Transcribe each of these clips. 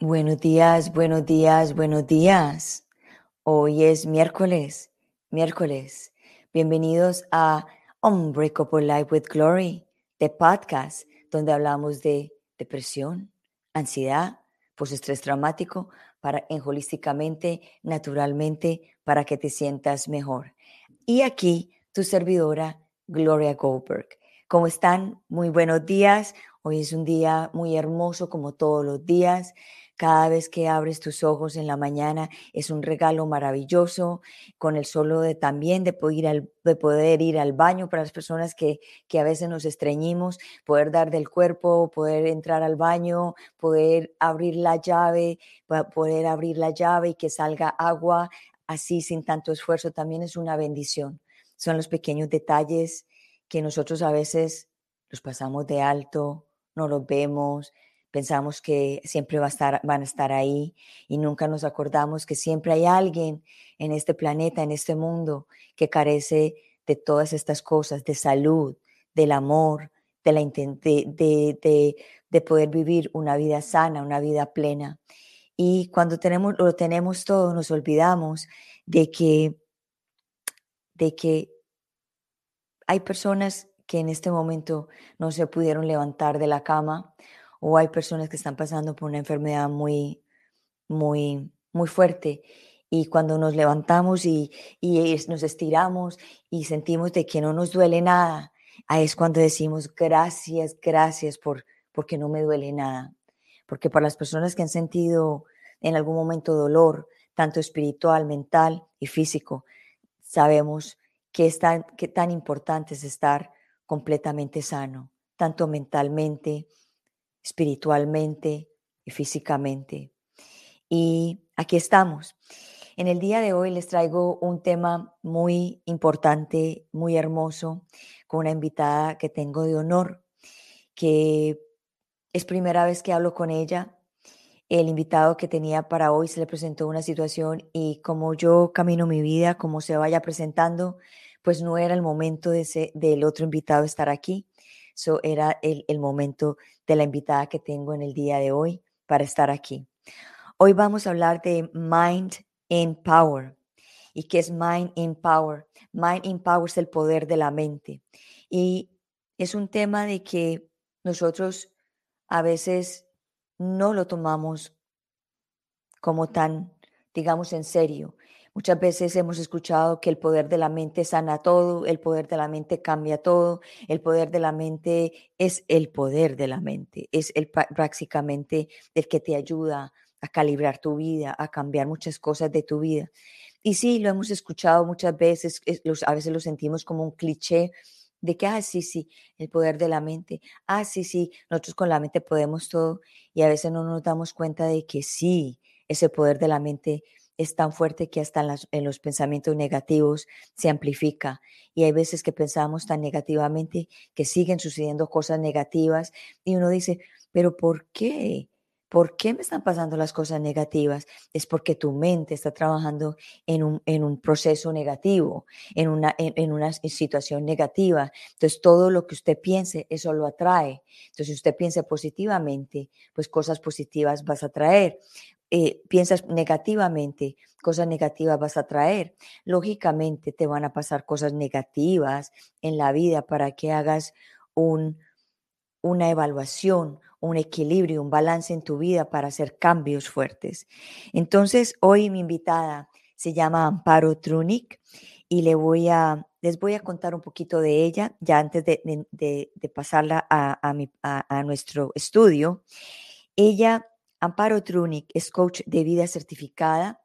Buenos días, buenos días, buenos días. Hoy es miércoles, miércoles. Bienvenidos a Unbreakable Life with Glory, de podcast, donde hablamos de depresión, ansiedad, postestrés traumático, para en holísticamente, naturalmente, para que te sientas mejor. Y aquí tu servidora, Gloria Goldberg. ¿Cómo están? Muy buenos días. Hoy es un día muy hermoso como todos los días. Cada vez que abres tus ojos en la mañana es un regalo maravilloso, con el solo de también de poder ir al, de poder ir al baño para las personas que, que a veces nos estreñimos, poder dar del cuerpo, poder entrar al baño, poder abrir la llave, poder abrir la llave y que salga agua así sin tanto esfuerzo, también es una bendición. Son los pequeños detalles que nosotros a veces los pasamos de alto, no los vemos, pensamos que siempre va a estar, van a estar ahí y nunca nos acordamos que siempre hay alguien en este planeta, en este mundo, que carece de todas estas cosas, de salud, del amor, de, la, de, de, poder vivir una vida sana, una vida plena. Y cuando tenemos, lo tenemos todo, nos olvidamos de que, de que hay personas que en este momento no se pudieron levantar de la cama o hay personas que están pasando por una enfermedad muy, muy, muy fuerte. Y cuando nos levantamos y, y nos estiramos y sentimos de que no nos duele nada, ahí es cuando decimos gracias, gracias por porque no me duele nada. Porque para las personas que han sentido en algún momento dolor, tanto espiritual, mental y físico, sabemos que, es tan, tan importante es estar completamente sano, tanto mentalmente, espiritualmente y físicamente. Y aquí estamos. En el día de hoy les traigo un tema muy importante, muy hermoso, con una invitada que tengo de honor, que es primera vez que hablo con ella. El invitado que tenía para hoy se le presentó una situación y como yo camino mi vida, como se vaya presentando, pues no era el momento de ese, del otro invitado estar aquí. Eso era el, el momento de la invitada que tengo en el día de hoy para estar aquí. Hoy vamos a hablar de Mind in Power. ¿Y qué es Mind in Power? Mind in Power es el poder de la mente. Y es un tema de que nosotros a veces no lo tomamos como tan, digamos, en serio. Muchas veces hemos escuchado que el poder de la mente sana todo, el poder de la mente cambia todo, el poder de la mente es el poder de la mente, es el prácticamente el que te ayuda a calibrar tu vida, a cambiar muchas cosas de tu vida. Y sí, lo hemos escuchado muchas veces, a veces lo sentimos como un cliché de que, ah, sí, sí, el poder de la mente, ah, sí, sí, nosotros con la mente podemos todo y a veces no nos damos cuenta de que sí, ese poder de la mente es tan fuerte que hasta en, los pensamientos negativos se amplifica. Y hay veces que pensamos tan negativamente que siguen sucediendo cosas negativas y uno dice, pero ¿por qué? ¿Por qué me están pasando las cosas negativas? Es porque tu mente está trabajando en un, en un proceso negativo, en una, en, una situación negativa. Entonces, todo lo que usted piense, eso lo atrae. Entonces, si usted piensa positivamente, pues cosas positivas vas a traer. Eh, piensas negativamente, cosas negativas vas a traer. Lógicamente te van a pasar cosas negativas en la vida para que hagas un, una evaluación, un equilibrio, un balance en tu vida para hacer cambios fuertes. Entonces, hoy mi invitada se llama Amparo Trunic y le voy a, les voy a contar un poquito de ella, ya antes de, de, pasarla a, a, a nuestro estudio. Ella Amparo Trunic es coach de vida certificada,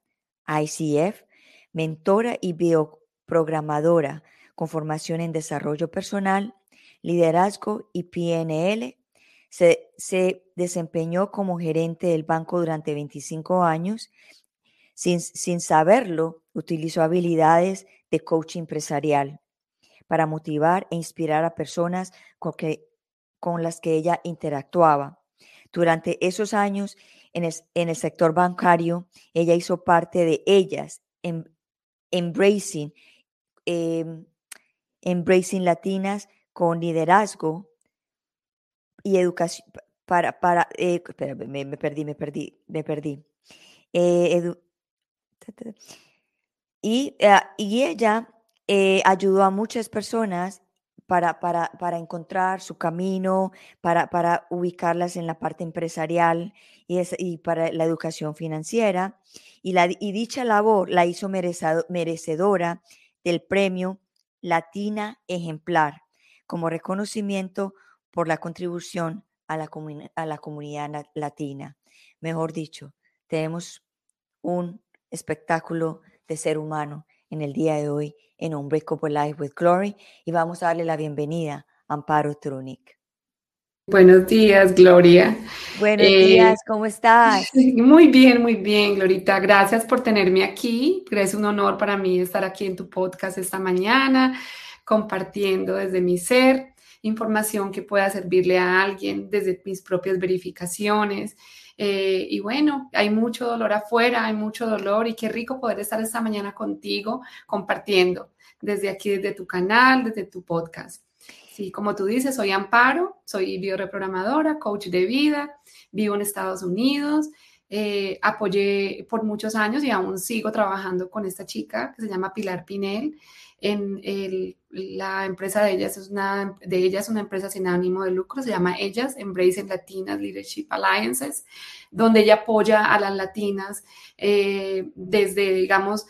ICF, mentora y bioprogramadora con formación en desarrollo personal, liderazgo y PNL. Se, se, desempeñó como gerente del banco durante 25 años. Sin, sin saberlo, utilizó habilidades de coaching empresarial para motivar e inspirar a personas con, que, con las que ella interactuaba. Durante esos años en el, sector bancario, ella hizo parte de ellas, en, embracing, em, Embracing Latinas con liderazgo y educación para, para, eh, me, perdí, me perdí, me perdí. Eh, y, eh, y, ella ayudó a muchas personas para, para, para, encontrar su camino, para, para ubicarlas en la parte empresarial y, y para la educación financiera. Y, la, y dicha labor la hizo merecedora del premio Latina Ejemplar como reconocimiento por la contribución a la, a la comunidad latina. Mejor dicho, tenemos un espectáculo de ser humano en el día de hoy en Unbreakable Life with Glory y vamos a darle la bienvenida a Amparo Trunic. Buenos días, Gloria. Buenos eh, días, ¿cómo estás? Muy bien, muy bien, Glorita. Gracias por tenerme aquí. Es un honor para mí estar aquí en tu podcast esta mañana, compartiendo desde mi ser información que pueda servirle a alguien desde mis propias verificaciones. Eh, y bueno, hay mucho dolor afuera, hay mucho dolor y qué rico poder estar esta mañana contigo compartiendo desde aquí, desde tu canal, desde tu podcast. Sí, como tú dices, soy Amparo, soy bioreprogramadora, coach de vida, vivo en Estados Unidos. Eh, apoyé por muchos años y aún sigo trabajando con esta chica que se llama Pilar Pinel. En la empresa de ellas es una de ellas una empresa sin ánimo de lucro se llama ellas Embracing Latinas Leadership Alliances donde ella apoya a las latinas eh, desde digamos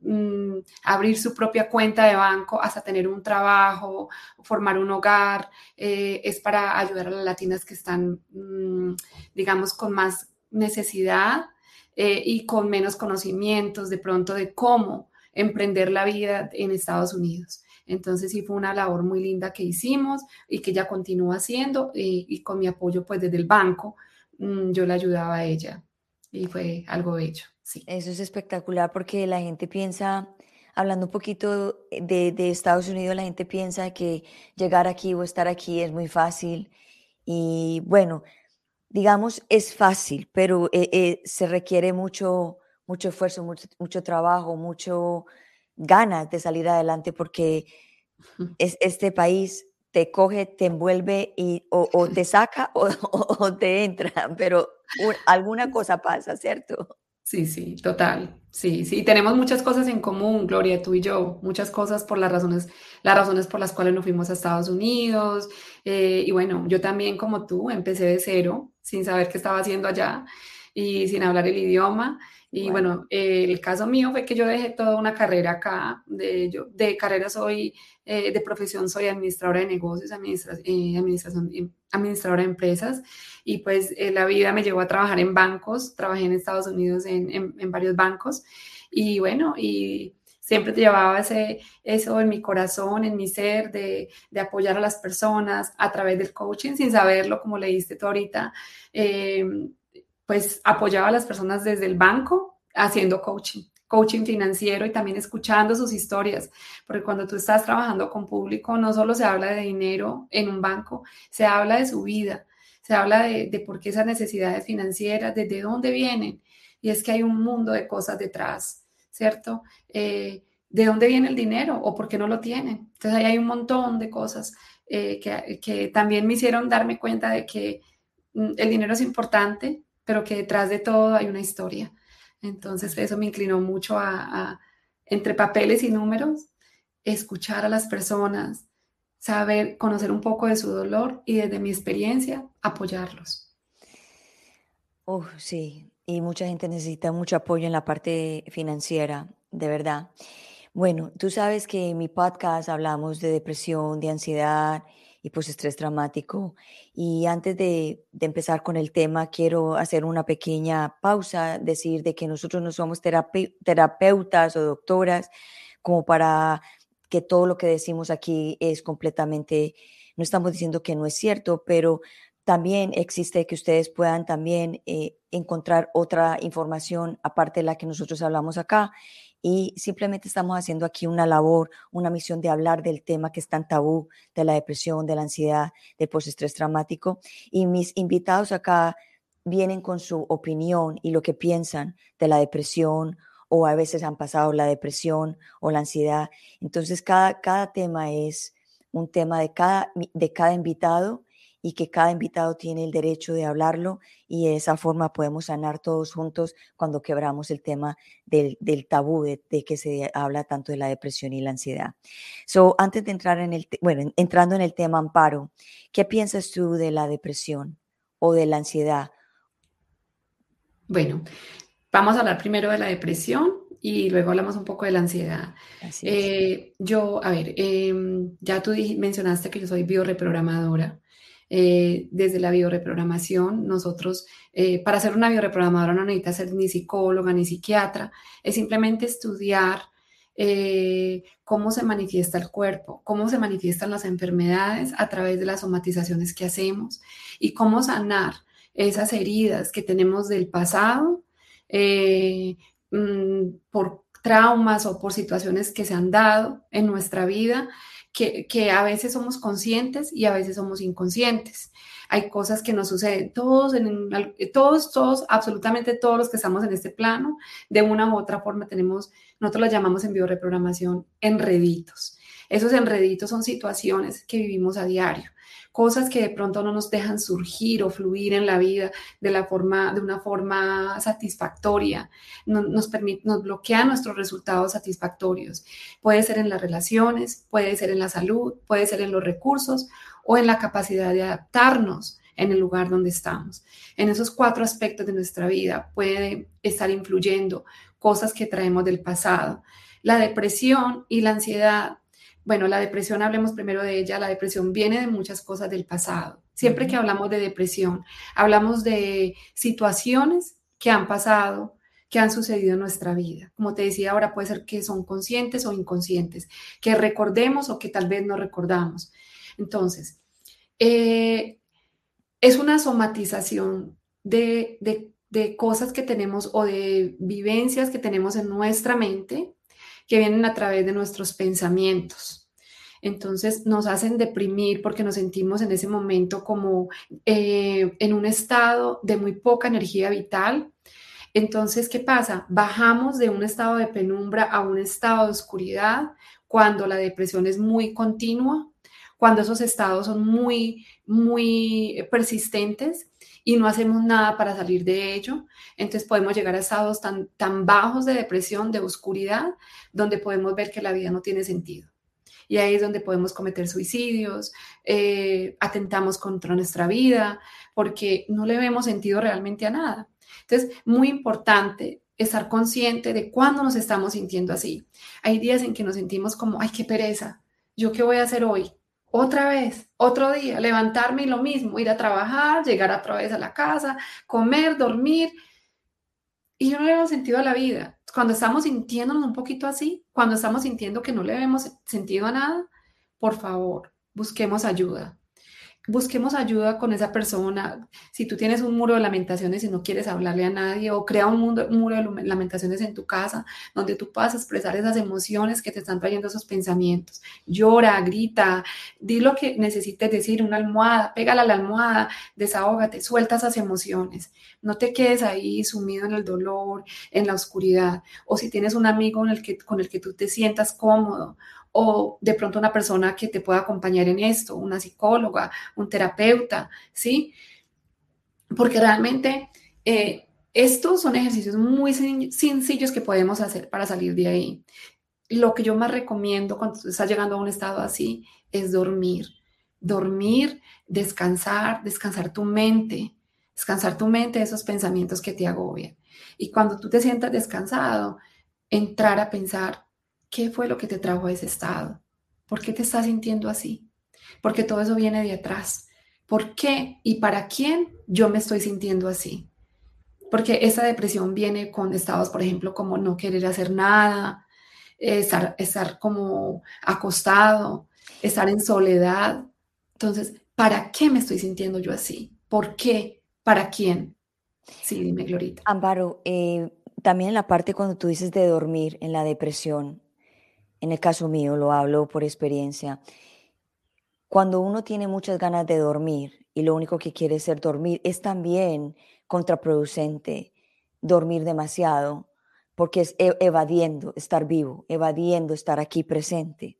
mm, abrir su propia cuenta de banco hasta tener un trabajo formar un hogar eh, es para ayudar a las latinas que están mm, digamos con más necesidad eh, y con menos conocimientos de pronto de cómo emprender la vida en Estados Unidos. Entonces sí fue una labor muy linda que hicimos y que ella continúa haciendo y, con mi apoyo pues desde el banco mm, yo la ayudaba a ella y fue algo bello. Sí. Eso es espectacular porque la gente piensa, hablando un poquito de, de, Estados Unidos, la gente piensa que llegar aquí o estar aquí es muy fácil y bueno, digamos es fácil, pero eh, eh, se requiere mucho mucho esfuerzo, mucho, trabajo, mucho ganas de salir adelante porque es, este país te coge, te envuelve y o, te saca o, te entra, pero alguna cosa pasa, ¿cierto? Sí, sí, total. Sí, sí, tenemos muchas cosas en común, Gloria, tú y yo, muchas cosas por las razones, las razones por las cuales nos fuimos a Estados Unidos. Eh, y bueno, yo también como tú empecé de cero, sin saber qué estaba haciendo allá y sin hablar el idioma. Y bueno, el caso mío fue que yo dejé toda una carrera acá, de, yo, de carrera soy, eh, de profesión soy administradora de negocios, eh, administración, administradora de empresas, y pues eh, la vida me llevó a trabajar en bancos, trabajé en Estados Unidos en, en, varios bancos, y bueno, y siempre te llevaba ese, eso en mi corazón, en mi ser, de, de, apoyar a las personas a través del coaching, sin saberlo, como leíste tú ahorita pues apoyaba a las personas desde el banco haciendo coaching, coaching financiero y también escuchando sus historias, porque cuando tú estás trabajando con público no solo se habla de dinero en un banco, se habla de su vida, se habla de, por qué esas necesidades financieras, desde dónde vienen, y es que hay un mundo de cosas detrás, ¿cierto? Eh, ¿De dónde viene el dinero o por qué no lo tienen? Entonces ahí hay un montón de cosas eh, que, que también me hicieron darme cuenta de que mm, el dinero es importante, pero que detrás de todo hay una historia. Entonces eso me inclinó mucho a, entre papeles y números, escuchar a las personas, saber, conocer un poco de su dolor y desde mi experiencia apoyarlos. Oh, sí, y mucha gente necesita mucho apoyo en la parte financiera, de verdad. Bueno, tú sabes que en mi podcast hablamos de depresión, de ansiedad y pues estrés dramático. Y antes de, empezar con el tema, quiero hacer una pequeña pausa, decir de que nosotros no somos terapeutas o doctoras como para que todo lo que decimos aquí es completamente, no estamos diciendo que no es cierto, pero también existe que ustedes puedan también eh, encontrar otra información aparte de la que nosotros hablamos acá y simplemente estamos haciendo aquí una labor, una misión de hablar del tema que es tan tabú, de la depresión, de la ansiedad, del postestrés traumático. Y mis invitados acá vienen con su opinión y lo que piensan de la depresión o a veces han pasado la depresión o la ansiedad. Entonces, cada, cada tema es un tema de cada, de cada invitado y que cada invitado tiene el derecho de hablarlo y de esa forma podemos sanar todos juntos cuando quebramos el tema del, tabú de, que se habla tanto de la depresión y la ansiedad. So, antes de entrar en el, bueno, entrando en el tema amparo, ¿qué piensas tú de la depresión o de la ansiedad? Bueno, vamos a hablar primero de la depresión y luego hablamos un poco de la ansiedad. Eh, yo, a ver, em, ya tú mencionaste que yo soy bioreprogramadora. Eh, desde la bioreprogramación. Nosotros, eh, para ser una bioreprogramadora no necesita ser ni psicóloga ni psiquiatra, es simplemente estudiar eh, cómo se manifiesta el cuerpo, cómo se manifiestan las enfermedades a través de las somatizaciones que hacemos y cómo sanar esas heridas que tenemos del pasado mm, por traumas o por situaciones que se han dado en nuestra vida que, a veces somos conscientes y a veces somos inconscientes. Hay cosas que nos suceden. Todos, todos, todos, absolutamente todos los que estamos en este plano, de una u otra forma tenemos, nosotros lo llamamos en bioreprogramación, enreditos. Esos enreditos son situaciones que vivimos a diario cosas que de pronto no nos dejan surgir o fluir en la vida de, la forma, de una forma satisfactoria, nos, permite, nos bloquea nuestros resultados satisfactorios. Puede ser en las relaciones, puede ser en la salud, puede ser en los recursos o en la capacidad de adaptarnos en el lugar donde estamos. En esos cuatro aspectos de nuestra vida puede estar influyendo cosas que traemos del pasado. La depresión y la ansiedad bueno, la depresión, hablemos primero de ella, la depresión viene de muchas cosas del pasado. Siempre que hablamos de depresión, hablamos de situaciones que han pasado, que han sucedido en nuestra vida. Como te decía, ahora puede ser que son conscientes o inconscientes, que recordemos o que tal vez no recordamos. Entonces, eh, es una somatización de, de cosas que tenemos o de vivencias que tenemos en nuestra mente que vienen a través de nuestros pensamientos. Entonces nos hacen deprimir porque nos sentimos en ese momento como eh, en un estado de muy poca energía vital. Entonces, ¿qué pasa? Bajamos de un estado de penumbra a un estado de oscuridad cuando la depresión es muy continua, cuando esos estados son muy, muy persistentes y no hacemos nada para salir de ello. Entonces podemos llegar a estados tan, tan bajos de depresión, de oscuridad, donde podemos ver que la vida no tiene sentido. Y ahí es donde podemos cometer suicidios, eh, atentamos contra nuestra vida, porque no le vemos sentido realmente a nada. Entonces, muy importante estar consciente de cuándo nos estamos sintiendo así. Hay días en que nos sentimos como, ay, qué pereza, ¿yo qué voy a hacer hoy? Otra vez, otro día, levantarme y lo mismo, ir a trabajar, llegar otra vez a la casa, comer, dormir. Y yo no le veo sentido a la vida. Cuando estamos sintiéndonos un poquito así, cuando estamos sintiendo que no le vemos sentido a nada, por favor, busquemos ayuda busquemos ayuda con esa persona. Si tú tienes un muro de lamentaciones y no quieres hablarle a nadie, o crea un, muro de lamentaciones en tu casa donde tú puedas expresar esas emociones que te están trayendo esos pensamientos. Llora, grita, di lo que necesites decir, una almohada, pégala a la almohada, desahógate, suelta esas emociones. No te quedes ahí sumido en el dolor, en la oscuridad. O si tienes un amigo con el que tú te sientas cómodo o de pronto una persona que te pueda acompañar en esto, una psicóloga, un terapeuta, ¿sí? Porque realmente eh, estos son ejercicios muy sencillos que podemos hacer para salir de ahí. Lo que yo más recomiendo cuando estás llegando a un estado así es dormir. Dormir, descansar, descansar tu mente, descansar tu mente de esos pensamientos que te agobian. Y cuando tú te sientas descansado, entrar a pensar, ¿Qué fue lo que te trajo a ese estado? ¿Por qué te estás sintiendo así? Porque todo eso viene de atrás. ¿Por qué y para quién yo me estoy sintiendo así? Porque esa depresión viene con estados, por ejemplo, como no querer hacer nada, estar, estar como acostado, estar en soledad. Entonces, ¿para qué me estoy sintiendo yo así? ¿Por qué? ¿Para quién? Sí, dime, Glorita. Amparo, eh, también en la parte cuando tú dices de dormir, en la depresión, en el caso mío, lo hablo por experiencia, cuando uno tiene muchas ganas de dormir y lo único que quiere es dormir, es también contraproducente dormir demasiado, porque es e, evadiendo estar vivo, evadiendo estar aquí presente.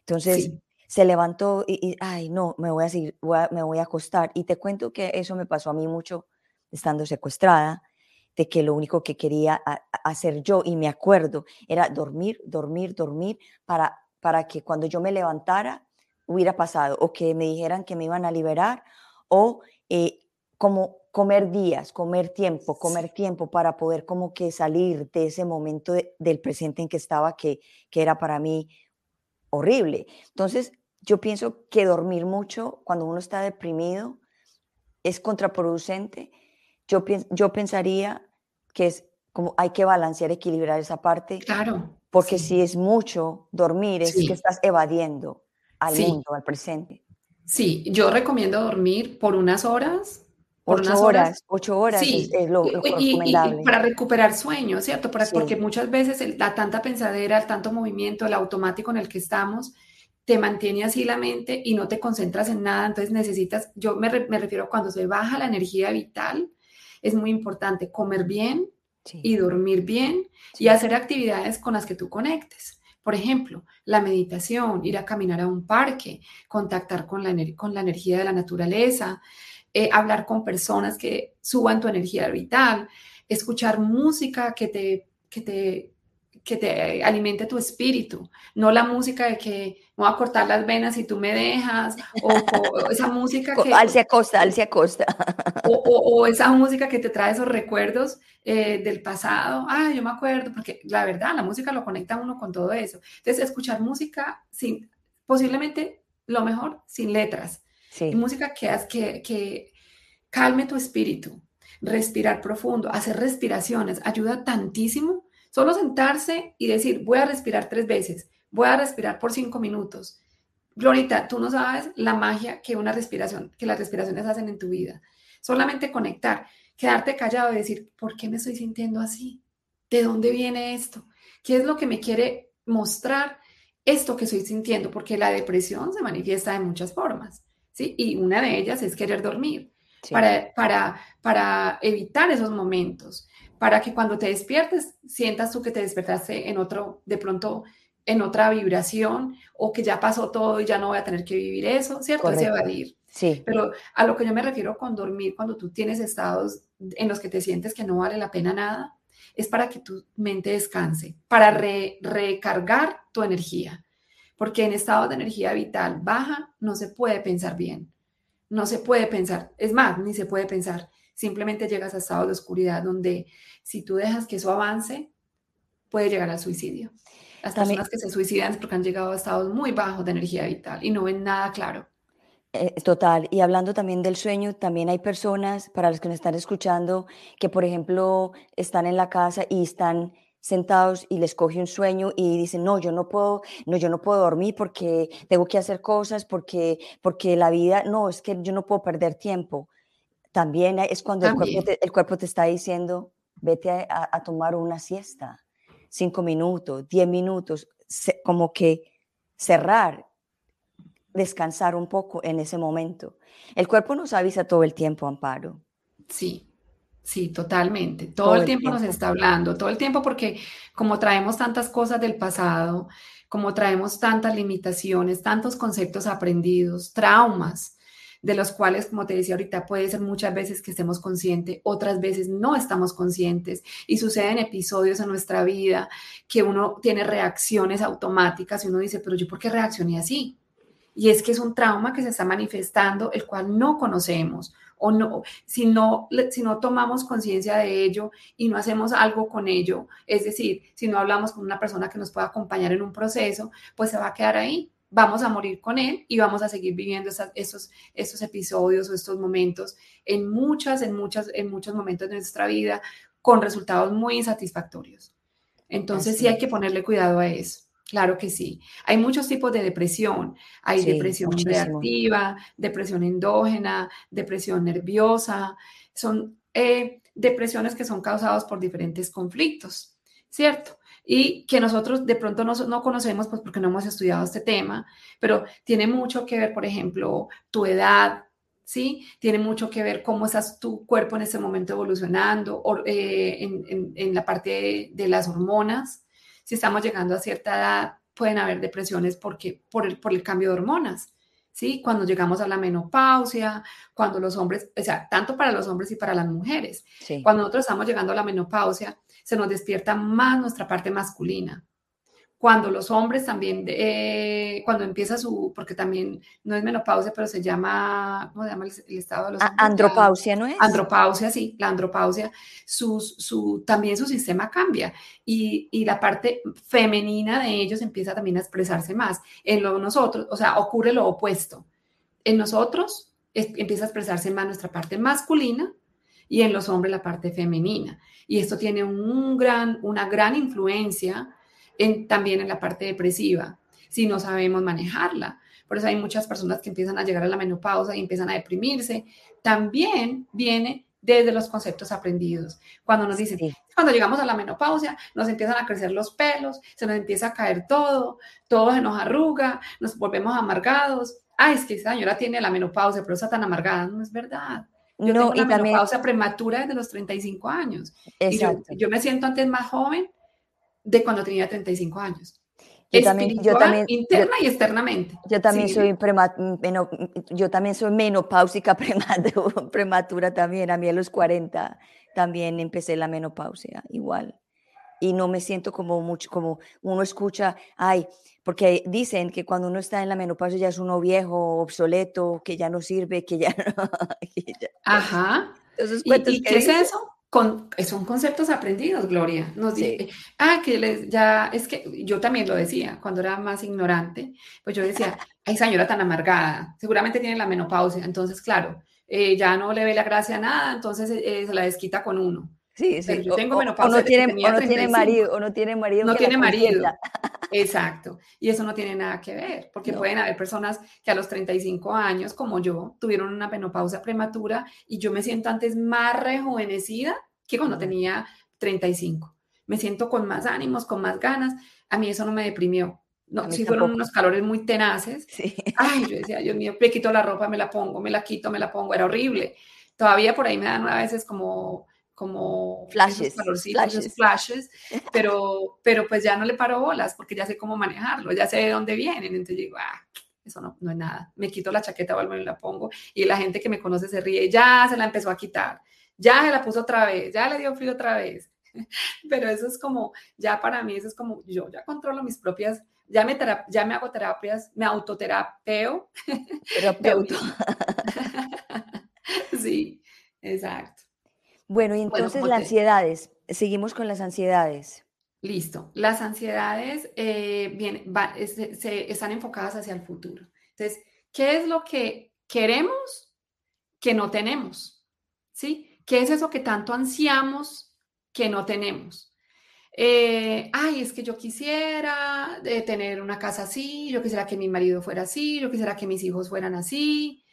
Entonces se levantó y, ay, no, me voy a, seguir, me voy a acostar. Y te cuento que eso me pasó a mí mucho estando secuestrada, de que lo único que quería hacer yo, y me acuerdo, era dormir, dormir, dormir, para, para que cuando yo me levantara hubiera pasado, o que me dijeran que me iban a liberar, o eh, como comer días, comer tiempo, comer tiempo para poder como que salir de ese momento del presente en que estaba, que, que era para mí horrible. Entonces, yo pienso que dormir mucho cuando uno está deprimido es contraproducente. Yo, yo pensaría que es como hay que balancear, equilibrar esa parte. Claro. Porque si es mucho dormir, es que estás evadiendo al mundo, al presente. Sí, yo recomiendo dormir por unas horas ocho horas, ocho horas es, lo, recomendable. Y, para recuperar sueño, ¿cierto? Porque muchas veces la tanta pensadera, el tanto movimiento, el automático en el que estamos, te mantiene así la mente y no te concentras en nada. Entonces necesitas, yo me, refiero cuando se baja la energía vital, es muy importante comer bien y dormir bien y hacer actividades con las que tú conectes. Por ejemplo, la meditación, ir a caminar a un parque, contactar con la, con la energía de la naturaleza, eh, hablar con personas que suban tu energía vital, escuchar música que te, que te, que te alimente tu espíritu, no la música de que me voy a cortar las venas y tú me dejas, o, esa música que... Al se acosta, al se acosta. O, esa música que te trae esos recuerdos eh, del pasado, ah, yo me acuerdo, porque la verdad, la música lo conecta uno con todo eso. Entonces, escuchar música sin, posiblemente lo mejor, sin letras, música que, que, calme tu espíritu, respirar profundo, hacer respiraciones, ayuda tantísimo. Solo sentarse y decir, voy a respirar tres veces, voy a respirar por cinco minutos. Glorita, tú no sabes la magia que una respiración, que las respiraciones hacen en tu vida. Solamente conectar, quedarte callado y decir, ¿por qué me estoy sintiendo así? ¿De dónde viene esto? ¿Qué es lo que me quiere mostrar esto que estoy sintiendo? Porque la depresión se manifiesta de muchas formas. ¿sí? Y una de ellas es querer dormir, para, para, para evitar esos momentos, para que cuando te despiertes sientas tú que te despertaste en otro, de pronto en otra vibración o que ya pasó todo y ya no voy a tener que vivir eso, ¿cierto? Es evadir. Sí. Pero a lo que yo me refiero con dormir, cuando tú tienes estados en los que te sientes que no vale la pena nada, es para que tu mente descanse, para recargar tu energía porque en estado de energía vital baja no se puede pensar bien, no se puede pensar, es más, ni se puede pensar, simplemente llegas a estado de oscuridad donde si tú dejas que eso avance, puede llegar al suicidio. Las personas que se suicidan es porque han llegado a estados muy bajos de energía vital y no ven nada claro. Eh, total, y hablando también del sueño, también hay personas, para los que nos están escuchando, que por ejemplo están en la casa y están sentados y les coge un sueño y dicen, no, yo no puedo, no, yo no puedo dormir porque tengo que hacer cosas, porque, porque la vida, no, es que yo no puedo perder tiempo. También es cuando El, cuerpo te, está diciendo, vete a, tomar una siesta, cinco minutos, diez minutos, como que cerrar, descansar un poco en ese momento. El cuerpo nos avisa todo el tiempo, Amparo. Sí, Sí, totalmente. Todo, el tiempo, nos está hablando, todo el tiempo porque como traemos tantas cosas del pasado, como traemos tantas limitaciones, tantos conceptos aprendidos, traumas, de los cuales, como te decía ahorita, puede ser muchas veces que estemos conscientes, otras veces no estamos conscientes y suceden episodios en nuestra vida que uno tiene reacciones automáticas y uno dice, pero yo por qué reaccioné así? Y es que es un trauma que se está manifestando, el cual no conocemos o no, si no, si no tomamos conciencia de ello y no hacemos algo con ello, es decir, si no hablamos con una persona que nos pueda acompañar en un proceso, pues se va a quedar ahí. Vamos a morir con él y vamos a seguir viviendo esos, esos episodios o estos momentos en muchas, en muchas, en muchos momentos de nuestra vida con resultados muy insatisfactorios. Entonces sí hay que ponerle cuidado a eso. Claro que sí. Hay muchos tipos de depresión. Hay depresión reactiva, depresión endógena, depresión nerviosa. Son eh, depresiones que son causadas por diferentes conflictos, ¿cierto? Y que nosotros de pronto no, no conocemos pues porque no hemos estudiado este tema, pero tiene mucho que ver, por ejemplo, tu edad, ¿sí? Tiene mucho que ver cómo estás tu cuerpo en ese momento evolucionando, eh, en, la parte de, las hormonas. Si estamos llegando a cierta edad, pueden haber depresiones porque, por, el, por el cambio de hormonas. ¿Sí? Cuando llegamos a la menopausia, cuando los hombres, o sea, tanto para los hombres y para las mujeres. Cuando nosotros estamos llegando a la menopausia, se nos despierta más nuestra parte masculina cuando los hombres también, eh, cuando empieza su, porque también no es menopausia, pero se llama, ¿cómo se llama el, estado de los hombres? Andropausia, ¿no es? Andropausia, sí, la andropausia, su, su, también su sistema cambia y, y, la parte femenina de ellos empieza también a expresarse más. En lo nosotros, o sea, ocurre lo opuesto. En nosotros empieza a expresarse más nuestra parte masculina y en los hombres la parte femenina. Y esto tiene un gran, una gran influencia también en la parte depresiva, si no sabemos manejarla. Por eso hay muchas personas que empiezan a llegar a la menopausa y empiezan a deprimirse. También viene desde los conceptos aprendidos. Cuando nos dicen, cuando llegamos a la menopausia, nos empiezan a crecer los pelos, se nos empieza a caer todo, todo se nos arruga, nos volvemos amargados. Ay, es que esa señora tiene la menopausia, pero está tan amargada. No es verdad. Yo no, tengo una y menopausia prematura desde los 35 años. Y yo, yo, me siento antes más joven de cuando tenía 35 años. Yo también, yo también, interna y externamente. Yo también soy yo también soy menopáusica prematura, prematura también. A mí a los 40 también empecé la menopausia, igual. Y no me siento como mucho, como uno escucha, ay, porque dicen que cuando uno está en la menopausia ya es uno viejo, obsoleto, que ya no sirve, que ya no. Ajá. ¿Y, qué es eso? son conceptos aprendidos, Gloria. Nos dice, ah, que les, ya, es que yo también lo decía cuando era más ignorante, pues yo decía, ay, señora tan amargada, seguramente tiene la menopausia, entonces, claro, eh, ya no le ve la gracia a nada, entonces eh, se la desquita con uno. Sí, sí. yo tengo menopausia. O no tiene, o no tiene marido, o no tiene marido. No tiene marido. Exacto. Y eso no tiene nada que ver, porque pueden haber personas que a los 35 años, como yo, tuvieron una menopausia prematura y yo me siento antes más rejuvenecida que cuando tenía 35. Me siento con más ánimos, con más ganas. A mí eso no me deprimió. No, sí fueron unos calores muy tenaces. Sí. Ay, yo decía, Dios mío, me quito la ropa, me la pongo, me la quito, me la pongo. Era horrible. Todavía por ahí me dan a veces como como flashes, flashes. flashes, pero, pero pues ya no le paro bolas porque ya sé cómo manejarlo, ya sé de dónde vienen, entonces digo, ah, eso no, no es nada, me quito la chaqueta, vuelvo y la pongo, y la gente que me conoce se ríe, ya se la empezó a quitar, ya se la puso otra vez, ya le dio frío otra vez, pero eso es como, ya para mí eso es como, yo ya controlo mis propias, ya me, ya me hago terapias, me autoterapeo. Terapeuta. sí, exacto. Bueno, y entonces las ansiedades, seguimos con las ansiedades. Listo. Las ansiedades eh, se, están enfocadas hacia el futuro. Entonces, ¿qué es lo que queremos que no tenemos? ¿Sí? ¿Qué es eso que tanto ansiamos que no tenemos? Eh, ay, es que yo quisiera eh, tener una casa así, yo quisiera que mi marido fuera así, yo quisiera que mis hijos fueran así.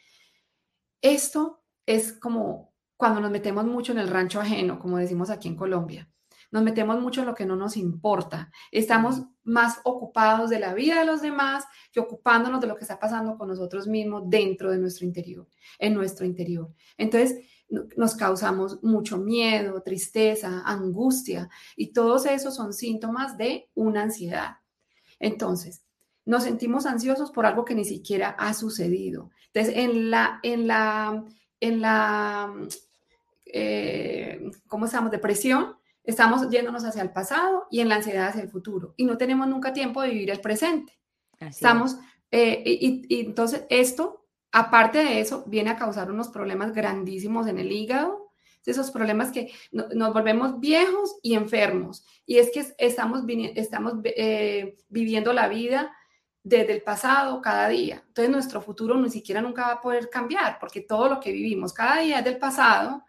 Esto es como cuando nos metemos mucho en el rancho ajeno, como decimos aquí en Colombia. Nos metemos mucho en lo que no nos importa. Estamos más ocupados de la vida de los demás que ocupándonos de lo que está pasando con nosotros mismos dentro de nuestro interior, en nuestro interior. Entonces, nos causamos mucho miedo, tristeza, angustia y todos esos son síntomas de una ansiedad. Entonces, nos sentimos ansiosos por algo que ni siquiera ha sucedido. Entonces, en la, en la, en la eh, ¿cómo estamos? Depresión, estamos yéndonos hacia el pasado y en la ansiedad hacia el futuro. Y no tenemos nunca tiempo de vivir el presente. estamos, eh, y, entonces esto, aparte de eso, viene a causar unos problemas grandísimos en el hígado, esos problemas que nos volvemos viejos y enfermos. Y es que estamos, estamos eh, viviendo la vida desde el pasado cada día. Entonces nuestro futuro ni siquiera nunca va a poder cambiar, porque todo lo que vivimos cada día es del pasado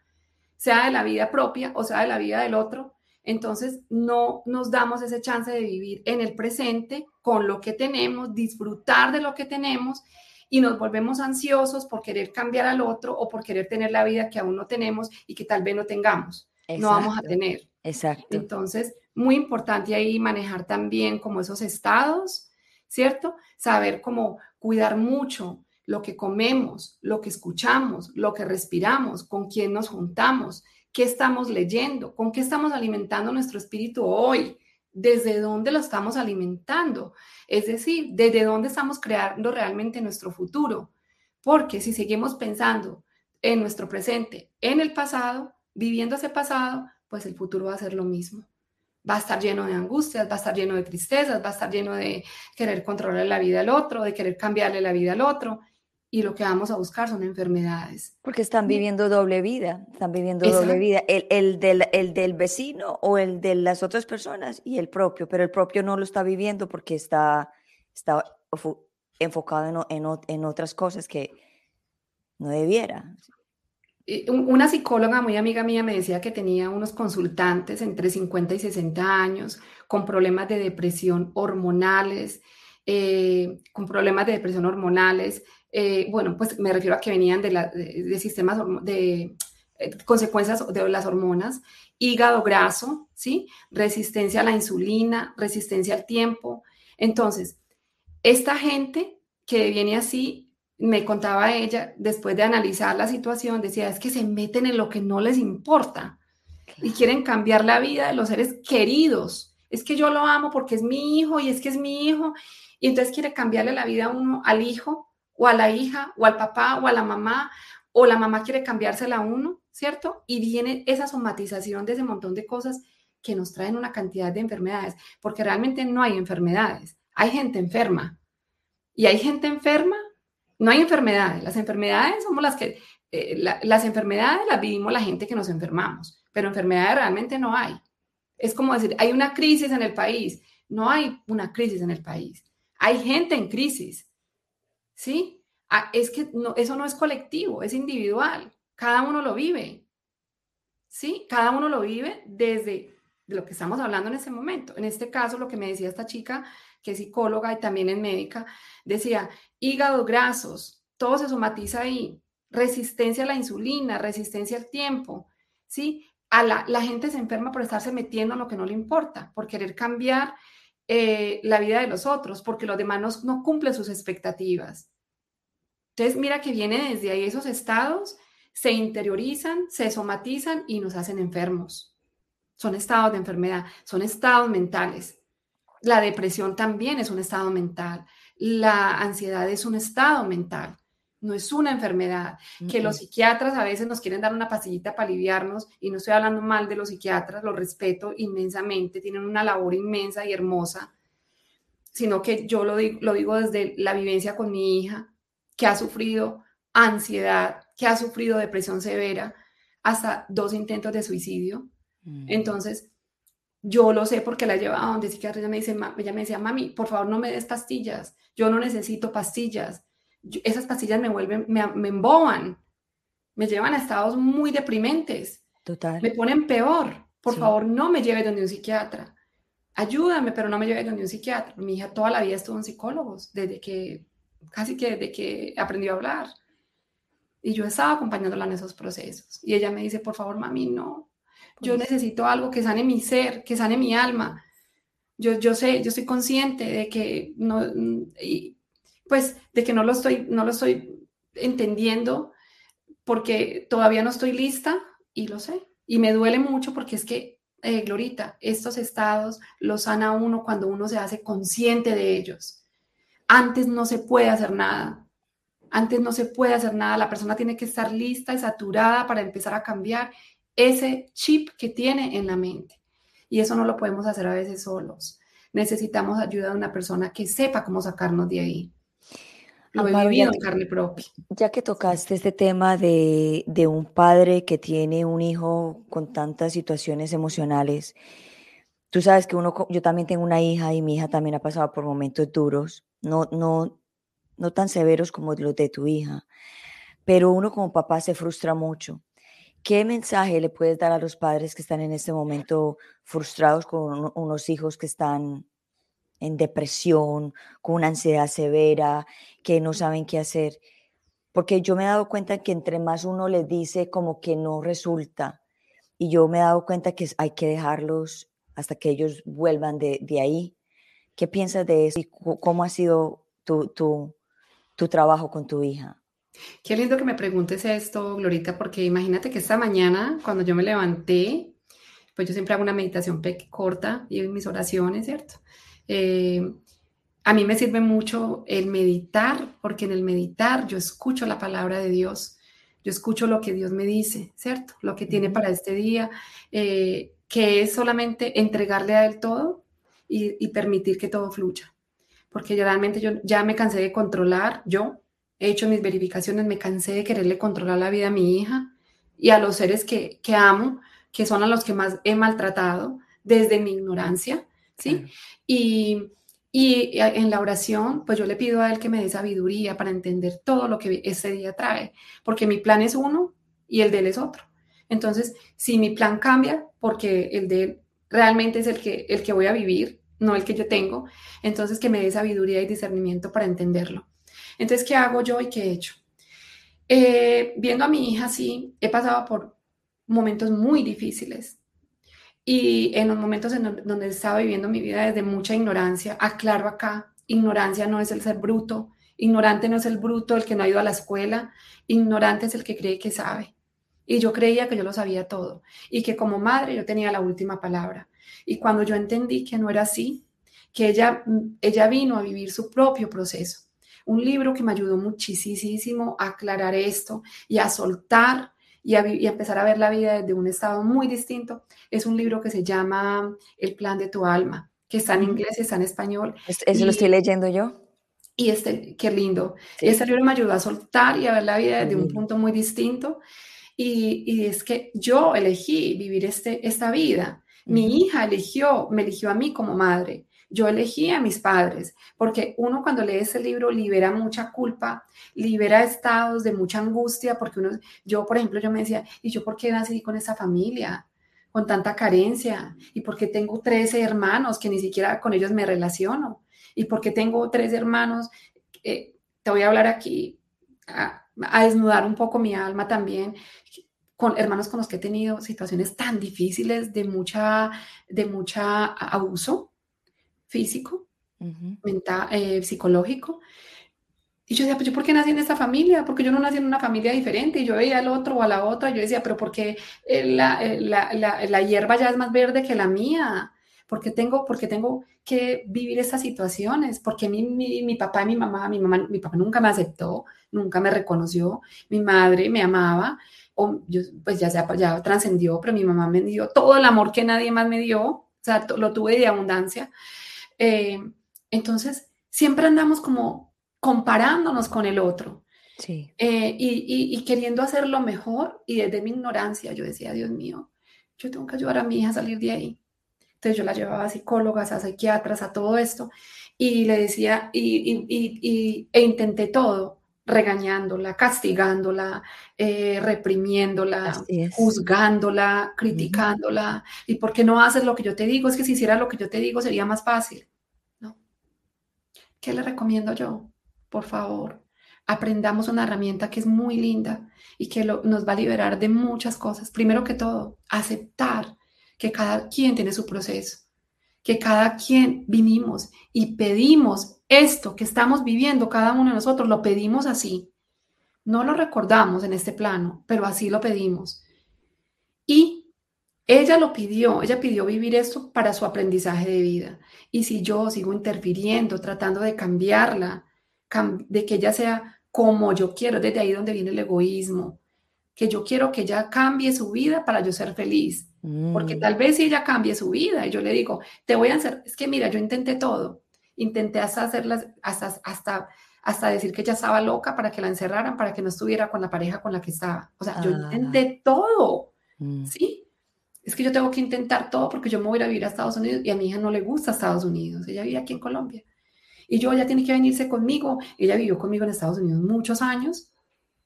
sea de la vida propia o sea de la vida del otro. Entonces, no nos damos ese chance de vivir en el presente con lo que tenemos, disfrutar de lo que tenemos y nos volvemos ansiosos por querer cambiar al otro o por querer tener la vida que aún no tenemos y que tal vez no tengamos, no vamos a tener. Exacto. Entonces, muy importante ahí manejar también como esos estados, ¿cierto? Saber cómo cuidar mucho lo que comemos, lo que escuchamos, lo que respiramos, con quién nos juntamos, qué estamos leyendo, con qué estamos alimentando nuestro espíritu hoy, desde dónde lo estamos alimentando, es decir, desde dónde estamos creando realmente nuestro futuro. Porque si seguimos pensando en nuestro presente, en el pasado, viviendo ese pasado, pues el futuro va a ser lo mismo. Va a estar lleno de angustias, va a estar lleno de tristezas, va a estar lleno de querer controlar la vida del otro, de querer cambiarle la vida al otro y lo que vamos a buscar son enfermedades. Porque están viviendo doble vida, están viviendo doble vida, el, el, del, el del vecino o el de las otras personas y el propio, pero el propio no lo está viviendo porque está, está enfocado en, en, en otras cosas que no debiera. Una psicóloga muy amiga mía me decía que tenía unos consultantes entre 50 y 60 años con problemas de depresión hormonales, eh, con problemas de depresión hormonales, eh, bueno, pues me refiero a que venían de, de, sistemas de eh, consecuencias de las hormonas, hígado graso, ¿sí? Resistencia a la insulina, resistencia al tiempo. Entonces, esta gente que viene así, me contaba ella, después de analizar la situación, decía, es que se meten en lo que no les importa y quieren cambiar la vida de los seres queridos. Es que yo lo amo porque es mi hijo y es que es mi hijo. Y entonces quiere cambiarle la vida a uno, al hijo o a la hija, o al papá, o a la mamá, o la mamá quiere cambiársela a uno, ¿cierto? Y viene esa somatización de ese montón de cosas que nos traen una cantidad de enfermedades, porque realmente no hay enfermedades, hay gente enferma. Y hay gente enferma, no hay enfermedades, las enfermedades somos las que, eh, las enfermedades las vivimos la gente que nos enfermamos, pero enfermedades realmente no hay. Es como decir, hay una crisis en el país, no hay una crisis en el país, hay gente en crisis ¿sí? Ah, es que eso no es colectivo, es individual, cada uno lo vive, ¿sí? Cada uno lo vive desde lo que estamos hablando en este momento. En este caso, lo que me decía esta chica, que es psicóloga y también es médica, decía, hígado grasos, todo se somatiza ahí, resistencia a la insulina, resistencia al tiempo, ¿sí? A la gente se enferma por estarse metiendo en lo que no le importa, por querer cambiar eh, la vida de los otros, porque los demás no, cumplen sus expectativas. Entonces, mira que viene desde ahí esos estados, se interiorizan, se somatizan y nos hacen enfermos. Son estados de enfermedad, son estados mentales. La depresión también es un estado mental. La ansiedad es un estado mental no es una enfermedad, que los psiquiatras a veces nos quieren dar una pastillita para aliviarnos y no estoy hablando mal de los psiquiatras, los respeto inmensamente, tienen una labor inmensa y hermosa, sino que yo lo digo, lo digo desde la vivencia con mi hija, que ha sufrido ansiedad, que ha sufrido depresión severa, hasta dos intentos de suicidio. Mm. Entonces, yo lo sé porque la llevaba a donde psiquiatra, ella me, dice, ella me decía, mami, por favor no me des pastillas, yo no necesito pastillas esas pastillas me vuelven, me, me emboban, me llevan a estados muy deprimentes. Total. Me ponen peor. Por favor, no me lleve donde un psiquiatra. Ayúdame, pero no me lleve donde un psiquiatra. Mi hija toda la vida estuvo en psicólogos, desde que, casi que desde que aprendió a hablar. Y yo estaba acompañándola en esos procesos. Y ella me dice, por favor, mami, no. Yo pues necesito algo que sane mi ser, que sane mi alma. Yo, yo sé, yo estoy consciente de que no, y, pues de que no lo estoy, no lo estoy entendiendo porque todavía no estoy lista y lo sé. Y me duele mucho porque es que, eh, Glorita, estos estados los sana uno cuando uno se hace consciente de ellos. Antes no se puede hacer nada. Antes no se puede hacer nada. La persona tiene que estar lista y saturada para empezar a cambiar ese chip que tiene en la mente. Y eso no lo podemos hacer a veces solos. Necesitamos ayuda de una persona que sepa cómo sacarnos de ahí. Lo he vivido en carne propia. Ya que tocaste este tema de, de, un padre que tiene un hijo con tantas situaciones emocionales, tú sabes que uno, yo también tengo una hija y mi hija también ha pasado por momentos duros, no, no, no tan severos como los de tu hija, pero uno como papá se frustra mucho. ¿Qué mensaje le puedes dar a los padres que están en este momento frustrados con unos hijos que están en depresión, con una ansiedad severa, que no saben qué hacer. Porque yo me he dado cuenta que entre más uno les dice como que no resulta, y yo me he dado cuenta que hay que dejarlos hasta que ellos vuelvan de, ahí. ¿Qué piensas de eso y cómo ha sido tu, tu, tu trabajo con tu hija? Qué lindo que me preguntes esto, Glorita, porque imagínate que esta mañana, cuando yo me levanté, pues yo siempre hago una meditación corta y mis oraciones, ¿cierto? Eh, a mí me sirve mucho el meditar, porque en el meditar yo escucho la palabra de Dios, yo escucho lo que Dios me dice, ¿cierto? Lo que tiene para este día, eh, que es solamente entregarle a Él todo y, permitir que todo fluya. Porque realmente yo ya me cansé de controlar, yo he hecho mis verificaciones, me cansé de quererle controlar la vida a mi hija y a los seres que, que amo, que son a los que más he maltratado desde mi ignorancia, ¿sí? Y y en la oración, pues yo le pido a Él que me dé sabiduría para entender todo lo que ese día trae, porque mi plan es uno y el de Él es otro. Entonces, si mi plan cambia, porque el de Él realmente es el que, el que voy a vivir, no el que yo tengo, entonces que me dé sabiduría y discernimiento para entenderlo. Entonces, ¿qué hago yo y qué he hecho? Eh, viendo a mi hija así, he pasado por momentos muy difíciles, y en los momentos en donde estaba viviendo mi vida desde mucha ignorancia, aclaro acá, ignorancia no es el ser bruto, ignorante no es el bruto, el que no ha ido a la escuela, ignorante es el que cree que sabe. Y yo creía que yo lo sabía todo y que como madre yo tenía la última palabra. Y cuando yo entendí que no era así, que ella, ella vino a vivir su propio proceso. Un libro que me ayudó muchísimo a aclarar esto y a soltar y a, empezar a ver la vida desde un estado muy distinto, es un libro que se llama El plan de tu alma, que está en inglés y está en español. Eso lo estoy leyendo yo. Y este, qué lindo. Este libro me ayudó a soltar y a ver la vida desde un punto muy distinto. Y, y, es que yo elegí vivir este, esta vida. Mi hija eligió, me eligió a mí como madre. Yo elegí a mis padres, porque uno cuando lee ese libro libera mucha culpa, libera estados de mucha angustia, porque uno, yo por ejemplo, yo me decía, ¿y yo por qué nací con esa familia? con tanta carencia y por qué tengo 13 hermanos que ni siquiera con ellos me relaciono y por qué tengo tres hermanos, eh, te voy a hablar aquí a, a, desnudar un poco mi alma también, con hermanos con los que he tenido situaciones tan difíciles de mucha, de mucha abuso, físico, mental, eh, psicológico. Y yo decía, pues yo por qué nací en esta familia, porque yo no nací en una familia diferente. Y yo veía al otro o a la otra, y yo decía, pero porque eh, la, eh, la, la, la, hierba ya es más verde que la mía. porque tengo, porque tengo que vivir estas situaciones? Porque mi, mi, mi, papá y mi mamá, mi mamá, mi papá nunca me aceptó, nunca me reconoció, mi madre me amaba, o yo, pues ya, ya trascendió, pero mi mamá me dio todo el amor que nadie más me dio, o sea, lo tuve de abundancia. Eh, entonces, siempre andamos como comparándonos con el otro. Sí. Eh, y, y, queriendo hacerlo mejor y desde mi ignorancia yo decía, Dios mío, yo tengo que ayudar a mi hija a salir de ahí. Entonces yo la llevaba a psicólogas, a psiquiatras, a todo esto y le decía, y, y e intenté todo, regañándola, castigándola, eh, reprimiéndola, juzgándola, criticándola. ¿Y por qué no haces lo que yo te digo? Es que si hiciera lo que yo te digo sería más fácil. ¿Qué le recomiendo yo? Por favor, aprendamos una herramienta que es muy linda y que nos va a liberar de muchas cosas. Primero que todo, aceptar que cada quien tiene su proceso, que cada quien vinimos y pedimos esto que estamos viviendo cada uno de nosotros, lo pedimos así. No lo recordamos en este plano, pero así lo pedimos. Y ella lo pidió, ella pidió vivir esto para su aprendizaje de vida. Y si yo sigo interfiriendo, tratando de cambiarla, de que ella sea como yo quiero, desde ahí donde viene el egoísmo, que yo quiero que ella cambie su vida para yo ser feliz. Porque mm. tal vez si ella cambie su vida y yo le digo, te voy a hacer, es que mira, yo intenté todo, intenté hasta hacerlas, hasta, hasta, hasta decir que ella estaba loca para que la encerraran, para que no estuviera con la pareja con la que estaba. O sea, yo ah. intenté todo, mm. ¿sí? Es que yo tengo que intentar todo porque yo me voy a ir a vivir a Estados Unidos y a mi hija no le gusta Estados Unidos, ella vive aquí en Colombia. Y yo, ella tiene que venirse conmigo, ella vivió conmigo en Estados Unidos muchos años.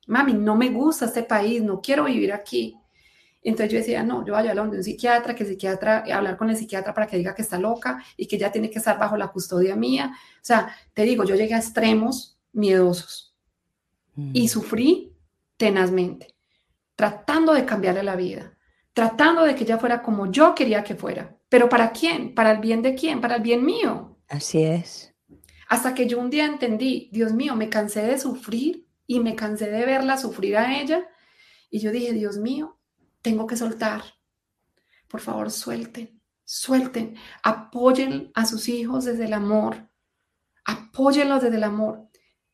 Mami, no me gusta este país, no quiero vivir aquí. Entonces yo decía, no, yo voy a llevarla a un psiquiatra, que el psiquiatra, hablar con el psiquiatra para que diga que está loca y que ella tiene que estar bajo la custodia mía. O sea, te digo, yo llegué a extremos miedosos y mm. sufrí tenazmente, tratando de cambiarle la vida tratando de que ella fuera como yo quería que fuera. ¿Pero para quién? ¿Para el bien de quién? Para el bien mío. Así es. Hasta que yo un día entendí, Dios mío, me cansé de sufrir y me cansé de verla sufrir a ella. Y yo dije, Dios mío, tengo que soltar. Por favor, suelten, suelten, apoyen a sus hijos desde el amor, apóyenlos desde el amor.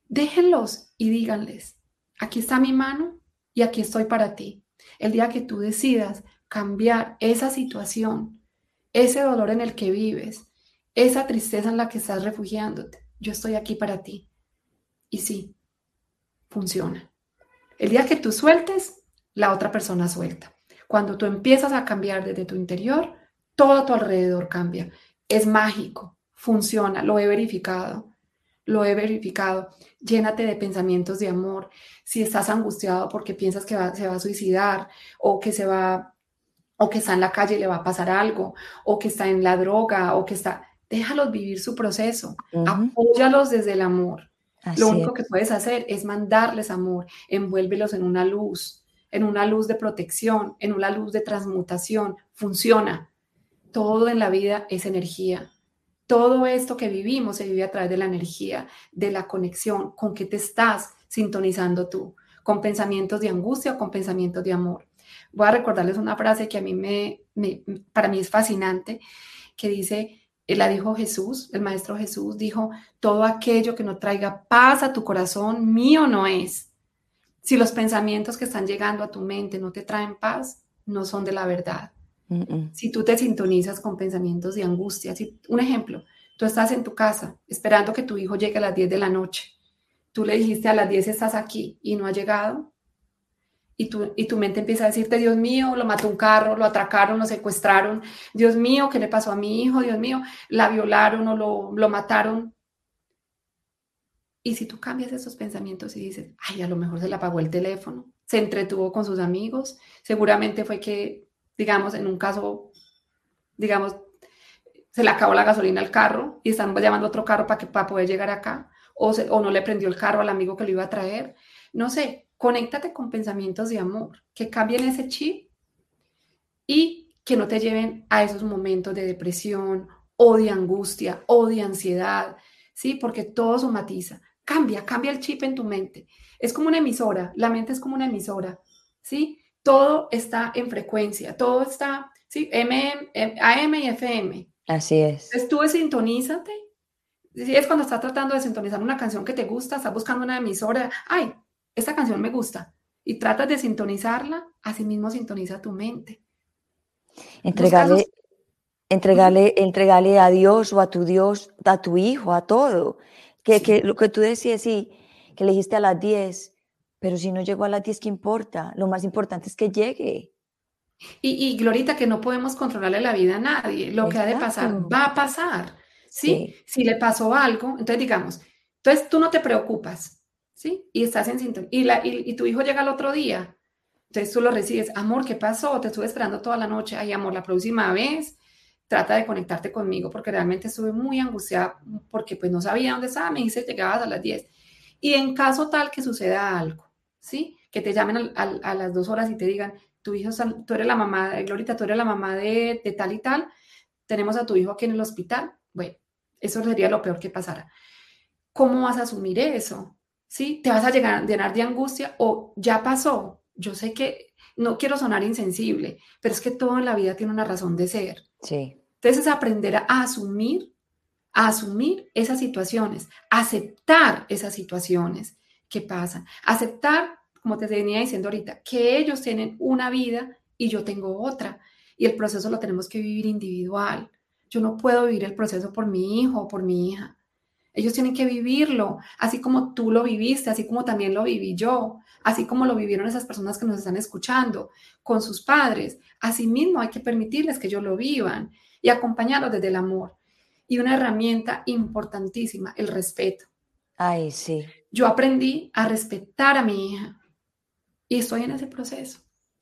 Déjenlos y díganles, aquí está mi mano y aquí estoy para ti. El día que tú decidas cambiar esa situación, ese dolor en el que vives, esa tristeza en la que estás refugiándote, yo estoy aquí para ti. Y sí, funciona. El día que tú sueltes, la otra persona suelta. Cuando tú empiezas a cambiar desde tu interior, todo a tu alrededor cambia. Es mágico, funciona, lo he verificado. Lo he verificado. Llénate de pensamientos de amor. Si estás angustiado porque piensas que se va a suicidar o que se va o que está en la calle y le va a pasar algo o que está en la droga o que está déjalos vivir su proceso, apóyalos desde el amor. Lo único que puedes hacer es mandarles amor, envuélvelos en una luz, en una luz de protección, en una luz de transmutación. Funciona. Todo en la vida es energía. Todo esto que vivimos se vive a través de la energía, de la conexión, con qué te estás sintonizando tú, con pensamientos de angustia o con pensamientos de amor. Voy a recordarles una frase que a mí me, me para mí es fascinante, que dice, él la dijo Jesús, el Maestro Jesús dijo, todo aquello que no traiga paz a tu corazón, mío no es. Si los pensamientos que están llegando a tu mente no te traen paz, no son de la verdad. Si tú te sintonizas con pensamientos de angustia, si, un ejemplo, tú estás en tu casa esperando que tu hijo llegue a las 10 de la noche, tú le dijiste a las 10 estás aquí y no ha llegado, y tu, y tu mente empieza a decirte, Dios mío, lo mató un carro, lo atracaron, lo secuestraron, Dios mío, ¿qué le pasó a mi hijo? Dios mío, la violaron o lo, lo mataron. Y si tú cambias esos pensamientos y dices, ay, a lo mejor se le apagó el teléfono, se entretuvo con sus amigos, seguramente fue que, digamos, en un caso, digamos, se le acabó la gasolina al carro y están llamando a otro carro para, que, para poder llegar acá, o, o no le prendió el carro al amigo que lo iba a traer. No sé, conéctate con pensamientos de amor, que cambien ese chip y que no te lleven a esos momentos de depresión o de angustia o de ansiedad, ¿sí? Porque todo somatiza. Cambia, cambia el chip en tu mente. Es como una emisora, la mente es como una emisora, ¿sí? Todo está en frecuencia, todo está, ¿sí? M, AM y FM. Así es. Entonces tú sintonízate. Si es cuando estás tratando de sintonizar una canción que te gusta, estás buscando una emisora, ay, esta canción me gusta y tratas de sintonizarla, así mismo sintoniza tu mente. Entregarle, entregarle, entregarle a Dios o a tu Dios, a tu hijo, a todo. Que, que lo que tú decías, sí, que le dijiste a las 10, pero si no llegó a las 10, ¿qué importa? Lo más importante es que llegue. Y, y Glorita, que no podemos controlarle la vida a nadie. Lo que ha de pasar, va a pasar. ¿sí? Si le pasó algo, entonces digamos, entonces tú no te preocupas. Y estás en sintonía. Y, la, y, tu hijo llega el otro día. Entonces tú lo recibes, amor, ¿qué pasó? Te estuve esperando toda la noche. Ay, amor, la próxima vez trata de conectarte conmigo porque realmente estuve muy angustiada porque pues no sabía dónde estaba. Me dice, llegabas a las 10. Y en caso tal que suceda algo, ¿sí? Que te llamen a, las dos horas y te digan, tu hijo, tú eres la mamá, Glorita, tú eres la mamá de, de tal y tal, tenemos a tu hijo aquí en el hospital. Bueno, eso sería lo peor que pasara. ¿Cómo vas a asumir eso? ¿Sí? Te vas a llegar, llenar de angustia o ya pasó. Yo sé que no quiero sonar insensible, pero es que todo en la vida tiene una razón de ser. Sí. Entonces es aprender a asumir, a asumir esas situaciones, aceptar esas situaciones que pasan, aceptar, como te venía diciendo ahorita, que ellos tienen una vida y yo tengo otra. Y el proceso lo tenemos que vivir individual. Yo no puedo vivir el proceso por mi hijo o por mi hija. Ellos tienen que vivirlo, así como tú lo viviste, así como también lo viví yo, así como lo vivieron esas personas que nos están escuchando con sus padres. Asimismo, hay que permitirles que ellos lo vivan y acompañarlos desde el amor. Y una herramienta importantísima, el respeto. Ay, sí. Yo aprendí a respetar a mi hija y estoy en ese proceso.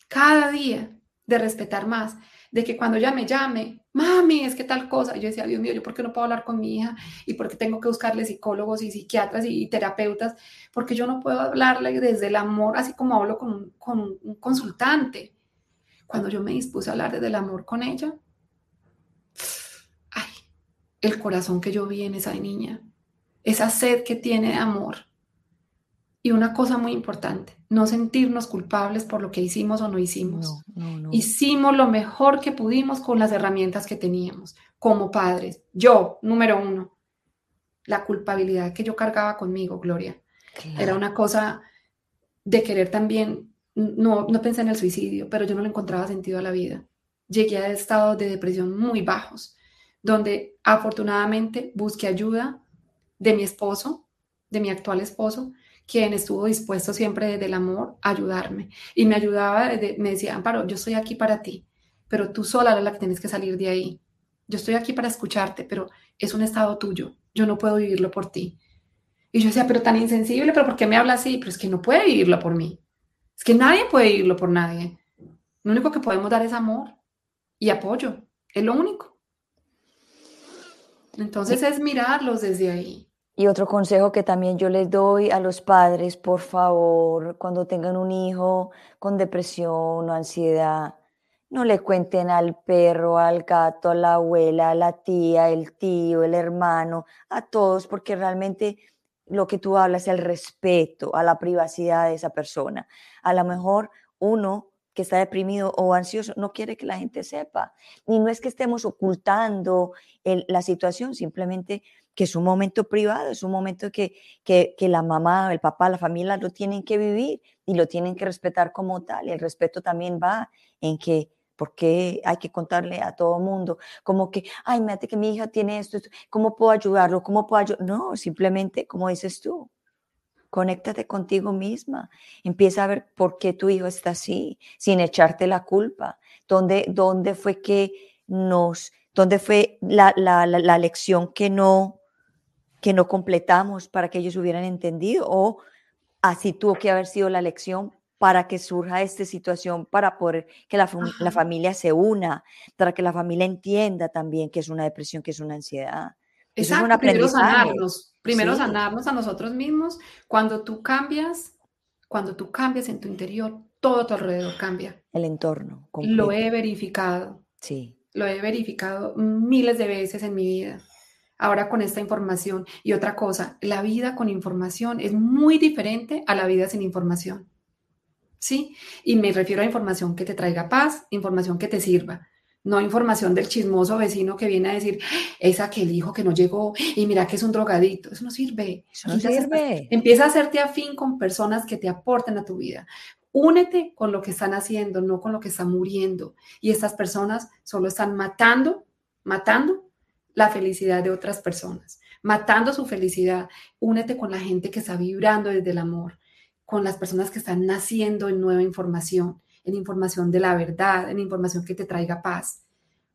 Cada día de respetar más de que cuando ella me llame, mami, es que tal cosa, yo decía, Dios mío, ¿yo por qué no puedo hablar con mi hija? ¿Y por qué tengo que buscarle psicólogos y psiquiatras y, terapeutas? Porque yo no puedo hablarle desde el amor, así como hablo con un, con un consultante. Cuando yo me dispuse a hablar desde el amor con ella, ay, el corazón que yo vi en esa niña, esa sed que tiene de amor. Y una cosa muy importante, no sentirnos culpables por lo que hicimos o no hicimos. Hicimos lo mejor que pudimos con las herramientas que teníamos como padres. Yo, número uno, la culpabilidad que yo cargaba conmigo, Gloria. Era una cosa de querer también, no, no pensé en el suicidio, pero yo no le encontraba sentido a la vida. Llegué a estados de depresión muy bajos, donde afortunadamente busqué ayuda de mi esposo, de mi actual esposo, quien estuvo dispuesto siempre desde el amor a ayudarme. Y me ayudaba, me decía, Amparo, yo estoy aquí para ti, pero tú sola eres la que tienes que salir de ahí. Yo estoy aquí para escucharte, pero es un estado tuyo. Yo no puedo vivirlo por ti. Y yo decía, pero tan insensible, pero ¿por qué me habla así? Pero es que no puede vivirlo por mí. Es que nadie puede vivirlo por nadie. Lo único que podemos dar es amor y apoyo. Es lo único. Entonces es mirarlos desde ahí. Y otro consejo que también yo les doy a los padres, por favor, cuando tengan un hijo con depresión o ansiedad, no le cuenten al perro, al gato, a la abuela, a la tía, el tío, el hermano, a todos, porque realmente lo que tú hablas es el respeto a la privacidad de esa persona. A lo mejor uno que está deprimido o ansioso no quiere que la gente sepa. Y no es que estemos ocultando la situación, simplemente que es un momento privado, es un momento que, que, que, la mamá, el papá, la familia lo tienen que vivir y lo tienen que respetar como tal. Y el respeto también va en que porque hay que contarle a todo mundo, como que, ay, mate que mi hija tiene esto, ¿cómo puedo ayudarlo? ¿Cómo puedo ayudar? No, simplemente, como dices tú, conéctate contigo misma, empieza a ver por qué tu hijo está así, sin echarte la culpa, dónde, dónde fue que nos, dónde fue la, la, la, lección que no, que no completamos para que ellos hubieran entendido, o así tuvo que haber sido la lección para que surja esta situación, para poder que la, familia se una, para que la familia entienda también que es una depresión, que es una ansiedad. Exacto, es un primero sanarnos, primero sanarnos a nosotros mismos. Cuando tú cambias, cuando tú cambias en tu interior, todo a tu alrededor cambia. El entorno. Lo he verificado. Sí. Lo he verificado miles de veces en mi vida. Ahora con esta información. Y otra cosa, la vida con información es muy diferente a la vida sin información. ¿sí? Y me refiero a información que te traiga paz, información que te sirva. No información del chismoso vecino que viene a decir, es aquel hijo que no llegó y mira que es un drogadito. Eso no sirve. Eso no sirve. empieza a hacerte afín con personas que te aporten a tu vida. Únete con lo que están haciendo, no con lo que están muriendo. Y estas personas solo están matando, matando la felicidad de otras personas, matando su felicidad. Únete con la gente que está vibrando desde el amor con las personas que están naciendo en nueva información, en información de la verdad, en información que te traiga paz.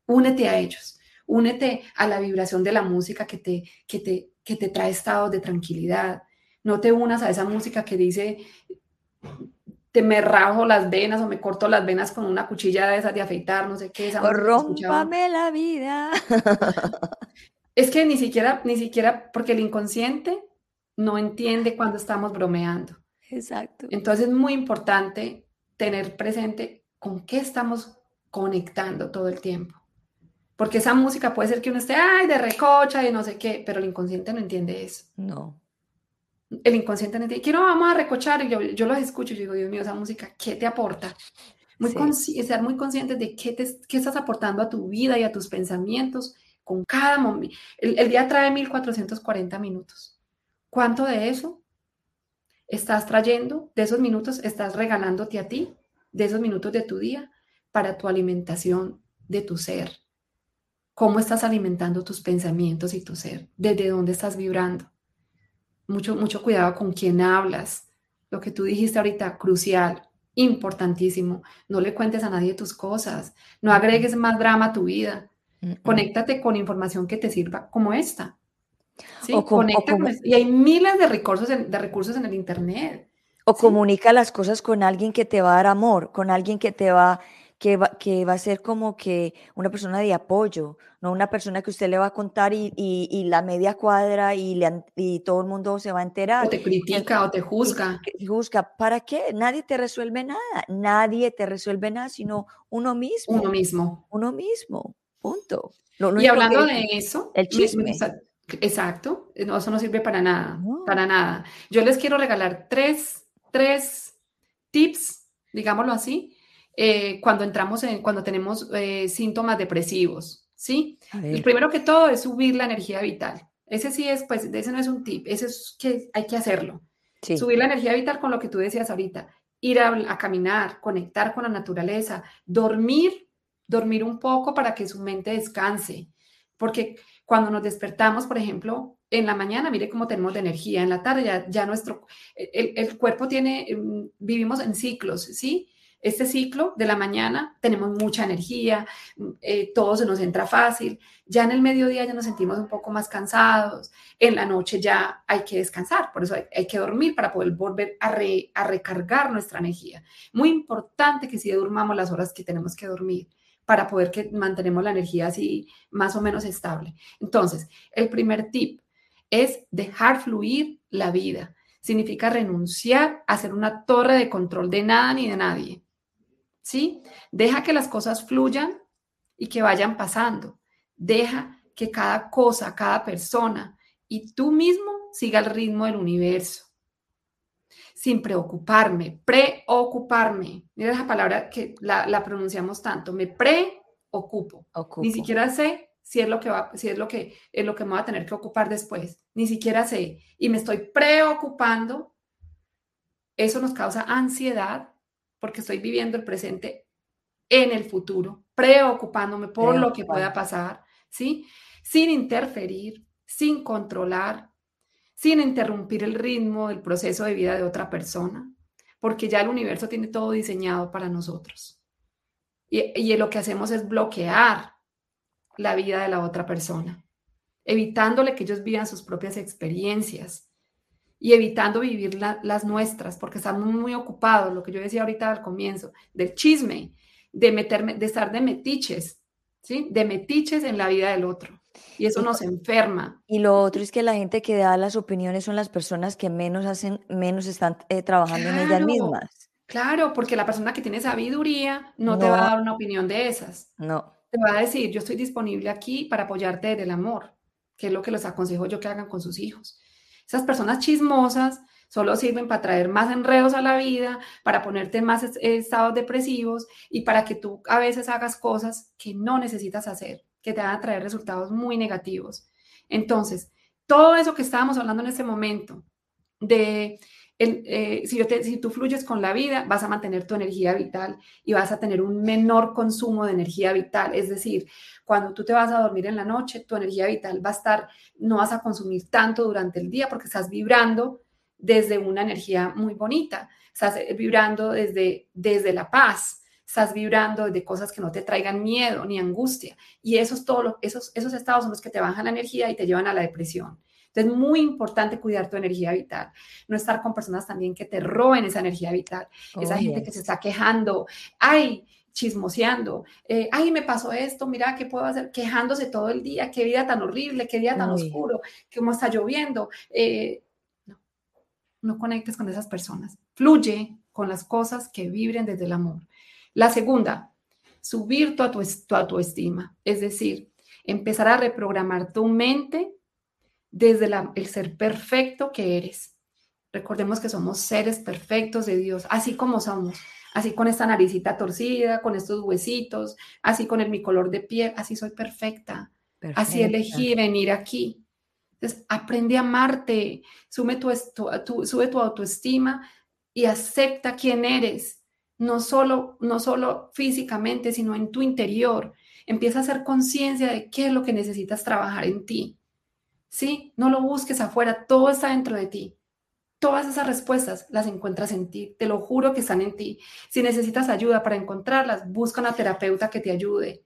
Únete a ellos, únete a la vibración de la música que te, que te, que te trae estado de tranquilidad. No te unas a esa música que dice, te me rajo las venas o me corto las venas con una cuchilla de esas de afeitar, no sé qué. Esa Rómpame la vida. Es que ni siquiera, ni siquiera, porque el inconsciente no entiende cuando estamos bromeando. Exacto. Entonces es muy importante tener presente con qué estamos conectando todo el tiempo. Porque esa música puede ser que uno esté, ay, de recocha y no sé qué, pero el inconsciente no entiende eso. No. El inconsciente entiende, quiero, vamos a recochar, y yo, yo los escucho y digo, Dios mío, esa música, ¿qué te aporta? Muy ser muy consciente de qué, te, qué estás aportando a tu vida y a tus pensamientos con cada momento. El, el día trae 1440 minutos. ¿Cuánto de eso estás trayendo, de esos minutos estás regalándote a ti, de esos minutos de tu día, para tu alimentación de tu ser. ¿Cómo estás alimentando tus pensamientos y tu ser? ¿Desde dónde estás vibrando? Mucho, mucho cuidado con quién hablas. Lo que tú dijiste ahorita, crucial, importantísimo. No le cuentes a nadie tus cosas. No agregues más drama a tu vida. Conéctate con información que te sirva como esta. Sí, y hay miles de recursos, en, de recursos en el Internet. O comunica las cosas con alguien que te va a dar amor, con alguien que te va, que va, que va a ser como que una persona de apoyo, no una persona que usted le va a contar y, y, la media cuadra y, le, y todo el mundo se va a enterar. O te critica o te juzga. juzga. ¿Para qué? Nadie te resuelve nada. Nadie te resuelve nada, sino uno mismo. Uno mismo. Uno mismo. Punto. y hablando de eso, el chisme. Exacto. no, eso no sirve para nada, para nada. Yo les quiero regalar tres, tres tips, digámoslo así, eh, cuando entramos en, cuando tenemos eh, síntomas depresivos, ¿sí? El primero que todo es subir la energía vital. Ese sí es, pues, ese no es un tip, ese es que hay que hacerlo. Subir la energía vital con lo que tú decías ahorita, ir a, caminar, conectar con la naturaleza, dormir, dormir un poco para que su mente descanse. Porque cuando nos despertamos, por ejemplo, en la mañana, mire cómo tenemos de energía, en la tarde ya, nuestro, el, el, cuerpo tiene, mm, vivimos en ciclos, ¿sí? Este ciclo de la mañana tenemos mucha energía, eh, todo se nos entra fácil. Ya en el mediodía ya nos sentimos un poco más cansados. En la noche ya hay que descansar, por eso hay, que dormir para poder volver a, recargar nuestra energía. Muy importante que si durmamos las horas que tenemos que dormir para poder que mantenemos la energía así más o menos estable. Entonces, el primer tip es dejar fluir la vida. Significa renunciar a ser una torre de control de nada ni de nadie. ¿Sí? Deja que las cosas fluyan y que vayan pasando. Deja que cada cosa, cada persona y tú mismo siga el ritmo del universo. Sin preocuparme, preocuparme. Mira esa palabra que la, pronunciamos tanto. Me preocupo. Ni siquiera sé si es lo que va, si es lo que es lo que me voy a tener que ocupar después. Ni siquiera sé. Y me estoy preocupando. Eso nos causa ansiedad porque estoy viviendo el presente en el futuro, preocupándome por lo que pueda pasar, ¿sí? Sin interferir, sin controlar, sin interrumpir el ritmo del proceso de vida de otra persona, porque ya el universo tiene todo diseñado para nosotros. Y, y lo que hacemos es bloquear la vida de la otra persona, evitándole que ellos vivan sus propias experiencias, y evitando vivir las nuestras, porque estamos muy ocupados, lo que yo decía ahorita al comienzo, del chisme, de meterme, de estar de metiches, ¿sí? De metiches en la vida del otro. Y eso nos enferma. Y lo otro es que la gente que da las opiniones son las personas que menos hacen, menos están eh, trabajando en ellas mismas. Claro, porque la persona que tiene sabiduría no, te va a dar una opinión de esas. No. Te va a decir, yo estoy disponible aquí para apoyarte del amor, que es lo que les aconsejo yo que hagan con sus hijos. Esas personas chismosas solo sirven para traer más enredos a la vida, para ponerte en más estados depresivos y para que tú a veces hagas cosas que no necesitas hacer, que te van a traer resultados muy negativos. Entonces, todo eso que estábamos hablando en este momento, de eh, si, tú fluyes con la vida, vas a mantener tu energía vital y vas a tener un menor consumo de energía vital. Es decir, cuando tú te vas a dormir en la noche, tu energía vital va a estar, no vas a consumir tanto durante el día porque estás vibrando desde una energía muy bonita, estás vibrando desde, desde la paz, estás vibrando de cosas que no te traigan miedo ni angustia. Y esos, todos esos, esos estados son los que te bajan la energía y te llevan a la depresión. Entonces, es muy importante cuidar tu energía vital, no estar con personas también que te roben esa energía vital, esa oh, gente que se está quejando, ay, chismoseando, eh, ay, me pasó esto, mira, ¿qué puedo hacer? Quejándose todo el día, qué vida tan horrible, qué día tan oscuro, cómo está lloviendo. Eh, no, no conectes con esas personas. Fluye con las cosas que vibren desde el amor. La segunda, subir tu, tu autoestima, es decir, empezar a reprogramar tu mente desde el ser perfecto que eres. Recordemos que somos seres perfectos de Dios, así como somos así con esta naricita torcida, con estos huesitos, así con el, mi color de piel, así soy perfecta. Así elegí venir aquí. Entonces, aprende a amarte, sube tu, sube tu autoestima y acepta quién eres, no solo, no solo físicamente, sino en tu interior. Empieza a hacer conciencia de qué es lo que necesitas trabajar en ti. ¿Sí? No lo busques afuera, todo está dentro de ti. Todas esas respuestas las encuentras en ti, te lo juro que están en ti. Si necesitas ayuda para encontrarlas, busca una terapeuta que te ayude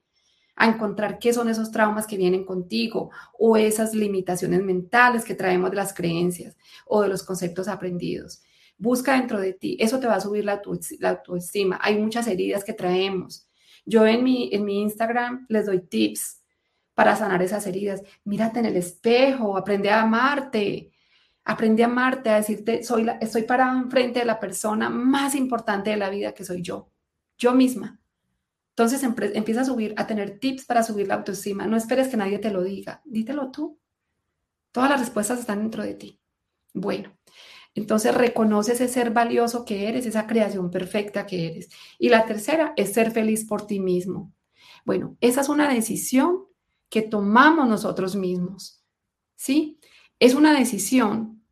a encontrar qué son esos traumas que vienen contigo o esas limitaciones mentales que traemos de las creencias o de los conceptos aprendidos. Busca dentro de ti, eso te va a subir la, autoestima. Hay muchas heridas que traemos. Yo en mi, en mi Instagram les doy tips para sanar esas heridas. Mírate en el espejo, aprende a amarte, Aprendí a amarte, a decirte, soy la, estoy parado enfrente de la persona más importante de la vida que soy yo, yo misma. Entonces empieza a subir, a tener tips para subir la autoestima. No esperes que nadie te lo diga, dítelo tú. Todas las respuestas están dentro de ti. Bueno, entonces reconoce ese ser valioso que eres, esa creación perfecta que eres. Y la tercera es ser feliz por ti mismo. Bueno, esa es una decisión que tomamos nosotros mismos. ¿Sí? Es una decisión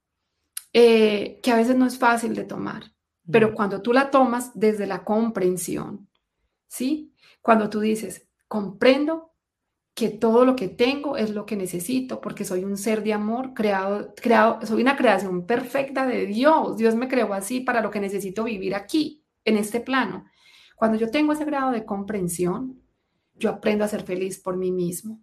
eh, que a veces no es fácil de tomar, pero cuando tú la tomas desde la comprensión, ¿sí? Cuando tú dices, comprendo que todo lo que tengo es lo que necesito, porque soy un ser de amor creado, creado, soy una creación perfecta de Dios. Dios me creó así para lo que necesito vivir aquí, en este plano. Cuando yo tengo ese grado de comprensión, yo aprendo a ser feliz por mí mismo,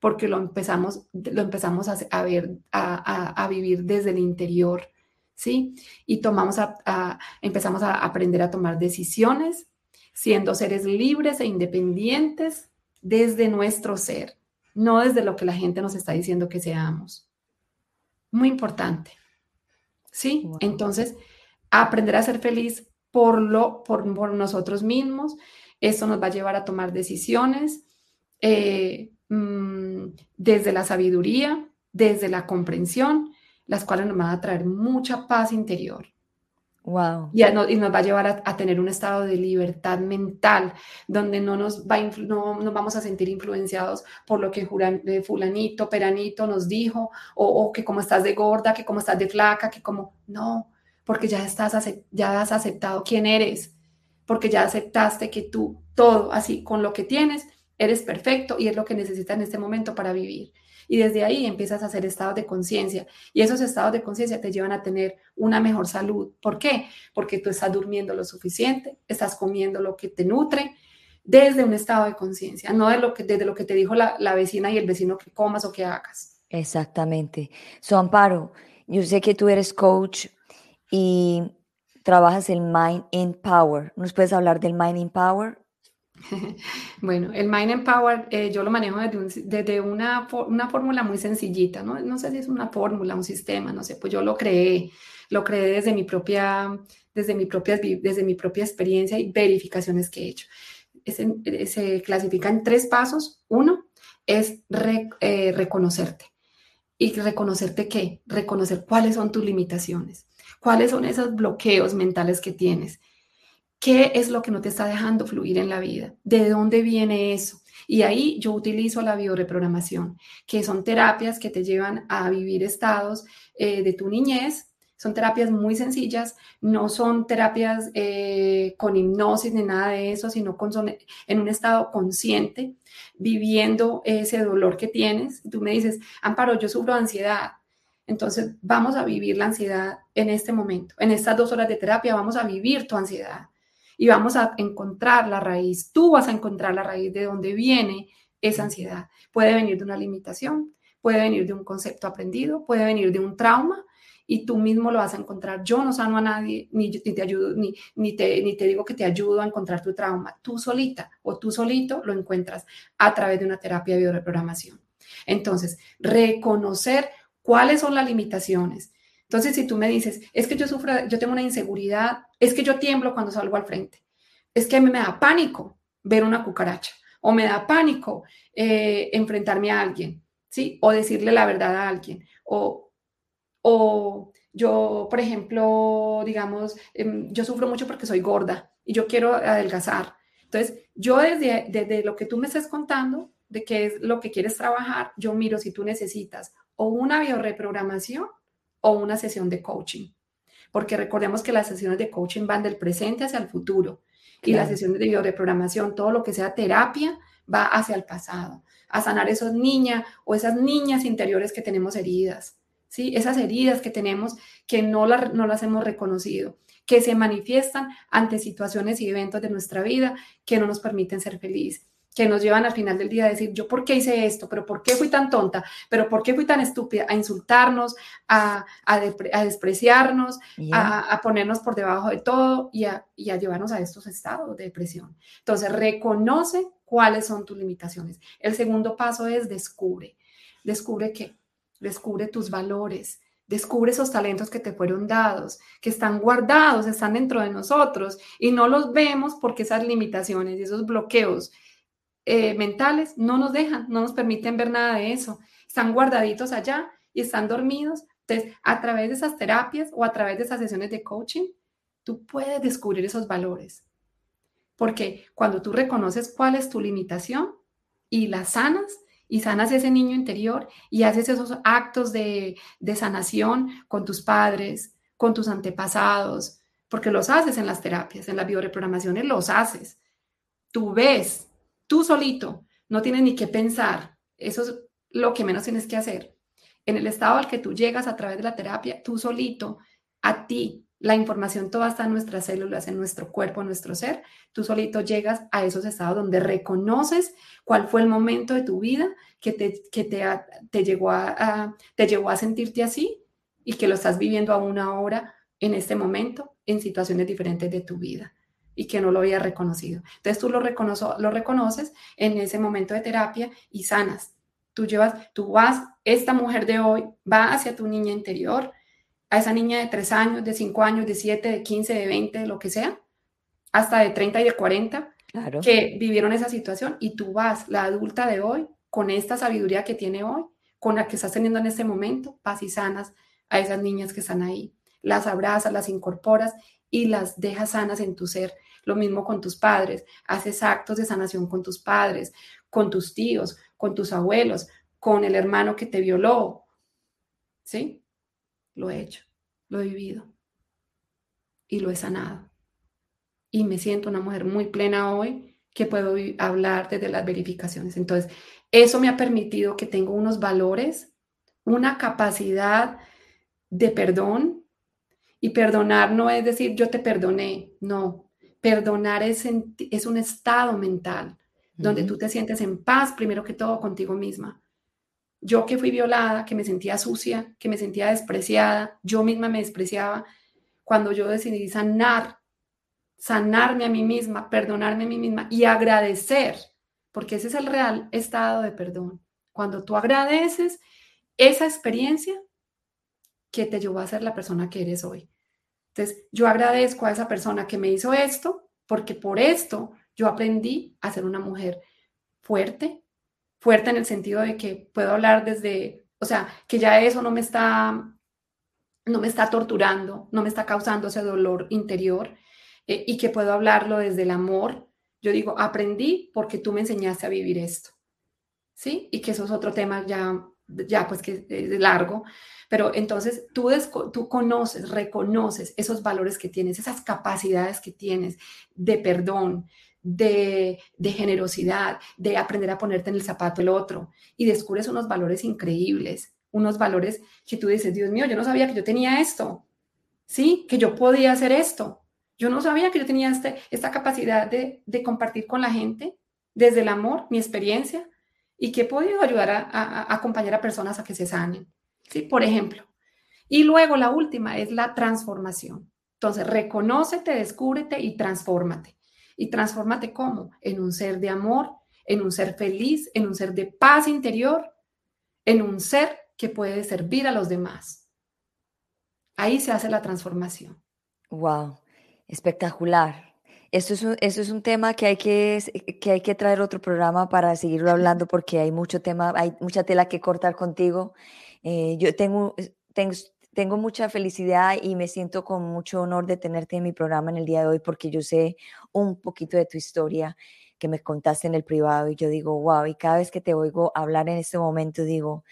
porque lo empezamos, lo empezamos a, ver, a, vivir desde el interior, ¿sí? Y tomamos a, empezamos a aprender a tomar decisiones, siendo seres libres e independientes desde nuestro ser, no desde lo que la gente nos está diciendo que seamos. Muy importante. ¿Sí? Entonces, aprender a ser feliz por, lo, por, nosotros mismos, eso nos va a llevar a tomar decisiones eh, mm, desde la sabiduría, desde la comprensión, las cuales nos van a traer mucha paz interior. Wow. Y, nos va a llevar a, tener un estado de libertad mental, donde no nos, va no, nos vamos a sentir influenciados por lo que fulanito, peranito nos dijo, o, que como estás de gorda, que como estás de flaca, que como, no, porque ya, estás, ya has aceptado quién eres, porque ya aceptaste que tú, todo así, con lo que tienes, eres perfecto y es lo que necesitas en este momento para vivir. Y desde ahí empiezas a hacer estados de conciencia. Y esos estados de conciencia te llevan a tener una mejor salud. ¿Por qué? Porque tú estás durmiendo lo suficiente, estás comiendo lo que te nutre desde un estado de conciencia, no de lo que, desde lo que te dijo la, vecina y el vecino que comas o que hagas. Exactamente. So, Amparo, yo sé que tú eres coach y trabajas el Mind in Power. ¿Nos puedes hablar del Mind in Power? Bueno, el Mind Empower eh, yo lo manejo desde, una, una, fórmula muy sencillita, ¿no? No sé si es una fórmula, un sistema, no sé, pues yo lo creé, lo creé desde mi propia, desde mi propia, desde mi propia experiencia y verificaciones que he hecho. se clasifica en tres pasos. Uno es eh, reconocerte. ¿Y reconocerte qué? Reconocer cuáles son tus limitaciones, cuáles son esos bloqueos mentales que tienes ¿Qué es lo que no te está dejando fluir en la vida? ¿De dónde viene eso? Y ahí yo utilizo la bioreprogramación, que son terapias que te llevan a vivir estados eh, de tu niñez. Son terapias muy sencillas, no son terapias eh, con hipnosis ni nada de eso, sino con, en un estado consciente, viviendo ese dolor que tienes. Tú me dices, Amparo, yo sufro ansiedad. Entonces vamos a vivir la ansiedad en este momento. En estas dos horas de terapia vamos a vivir tu ansiedad y vamos a encontrar la raíz. Tú vas a encontrar la raíz de dónde viene esa ansiedad. Puede venir de una limitación, puede venir de un concepto aprendido, puede venir de un trauma y tú mismo lo vas a encontrar. Yo no sano a nadie, ni, te ayudo, ni, ni, te, ni te digo que te ayudo a encontrar tu trauma. Tú solita o tú solito lo encuentras a través de una terapia de bioreprogramación. Entonces, reconocer cuáles son las limitaciones, entonces, si tú me dices, es que yo sufro, yo tengo una inseguridad, es que yo tiemblo cuando salgo al frente, es que a mí me da pánico ver una cucaracha, o me da pánico eh, enfrentarme a alguien, ¿sí? O decirle la verdad a alguien, o, o yo, por ejemplo, digamos, em, yo sufro mucho porque soy gorda y yo quiero adelgazar. Entonces, yo desde, desde lo que tú me estás contando, de qué es lo que quieres trabajar, yo miro si tú necesitas o una bioreprogramación o una sesión de coaching. Porque recordemos que las sesiones de coaching van del presente hacia el futuro. Y las sesiones de bioreprogramación, todo lo que sea terapia, va hacia el pasado, a sanar esas niñas o esas niñas interiores que tenemos heridas, ¿sí? Esas heridas que tenemos que no, no las hemos reconocido, que se manifiestan ante situaciones y eventos de nuestra vida que no nos permiten ser felices que nos llevan al final del día a decir, yo por qué hice esto, pero por qué fui tan tonta, pero por qué fui tan estúpida, a insultarnos, a, despreciarnos, a, ponernos por debajo de todo y, a, llevarnos a estos estados de depresión. Entonces, reconoce cuáles son tus limitaciones. El segundo paso es descubre. Descubre qué? Descubre tus valores. Descubre esos talentos que te fueron dados, que están guardados, están dentro de nosotros y no los vemos porque esas limitaciones y esos bloqueos eh, mentales no nos dejan, no nos permiten ver nada de eso. Están guardaditos allá y están dormidos. Entonces, a través de esas terapias o a través de esas sesiones de coaching, tú puedes descubrir esos valores. Porque cuando tú reconoces cuál es tu limitación y la sanas, y sanas ese niño interior y haces esos actos de, de sanación con tus padres, con tus antepasados, porque los haces en las terapias, en las bioreprogramaciones, los haces. Tú ves, tú solito, no tienes ni que pensar. Eso es lo que menos tienes que hacer. En el estado al que tú llegas a través de la terapia, tú solito, a ti, la información toda está en nuestras células, en nuestro cuerpo, en nuestro ser. Tú solito llegas a esos estados donde reconoces cuál fue el momento de tu vida que te, que te, te, llegó, a, te llevó a sentirte así y que lo estás viviendo aún ahora, en este momento, en situaciones diferentes de tu vida y que no lo había reconocido. Entonces tú lo, lo reconoces en ese momento de terapia y sanas. Tú llevas, tú vas, esta mujer de hoy va hacia tu niña interior, a esa niña de 3 años, de 5 años, de 7, de 15, de 20, de lo que sea, hasta de 30 y de 40, que vivieron esa situación y tú vas, la adulta de hoy, con esta sabiduría que tiene hoy, con la que estás teniendo en este momento, paz y sanas a esas niñas que están ahí. Las abrazas, las incorporas y las dejas sanas en tu ser. Lo mismo con tus padres. Haces actos de sanación con tus padres, con tus tíos, con tus abuelos, con el hermano que te violó. ¿Sí? Lo he hecho, lo he vivido y lo he sanado. Y me siento una mujer muy plena hoy que puedo hablar desde las verificaciones. Entonces, eso me ha permitido que tengo unos valores, una capacidad de perdón. Y perdonar no es decir yo te perdoné, no. Perdonar es, es un estado mental donde tú te sientes en paz, primero que todo, contigo misma. Yo que fui violada, que me sentía sucia, que me sentía despreciada, yo misma me despreciaba, cuando yo decidí sanar, sanarme a mí misma, perdonarme a mí misma y agradecer, porque ese es el real estado de perdón. Cuando tú agradeces esa experiencia que te llevó a ser la persona que eres hoy. Entonces, yo agradezco a esa persona que me hizo esto, porque por esto yo aprendí a ser una mujer fuerte, fuerte en el sentido de que puedo hablar desde, o sea, que ya eso no me está, no me está torturando, no me está causando ese dolor interior eh, y que puedo hablarlo desde el amor. Yo digo, aprendí porque tú me enseñaste a vivir esto, ¿sí? Y que eso es otro tema ya, ya pues que es largo, pero entonces tú, tú conoces, reconoces esos valores que tienes, esas capacidades que tienes de perdón, de, generosidad, de aprender a ponerte en el zapato el otro y descubres unos valores increíbles, unos valores que tú dices, Dios mío, yo no sabía que yo tenía esto, ¿sí? Que yo podía hacer esto. Yo no sabía que yo tenía este, esta capacidad de, compartir con la gente desde el amor, mi experiencia, y que he podido ayudar a, acompañar a personas a que se sanen, ¿sí? Por ejemplo. Y luego la última es la transformación. Entonces, reconócete, descúbrete y transfórmate. Y transfórmate cómo? En un ser de amor, en un ser feliz, en un ser de paz interior, en un ser que puede servir a los demás. Ahí se hace la transformación. Wow, espectacular. Esto es un, esto es un tema que hay que, que hay que traer otro programa para seguirlo hablando porque hay mucho tema, hay mucha tela que cortar contigo. Eh, yo tengo, tengo, tengo mucha felicidad y me siento con mucho honor de tenerte en mi programa en el día de hoy porque yo sé un poquito de tu historia que me contaste en el privado y yo digo, wow, y cada vez que te oigo hablar en este momento digo,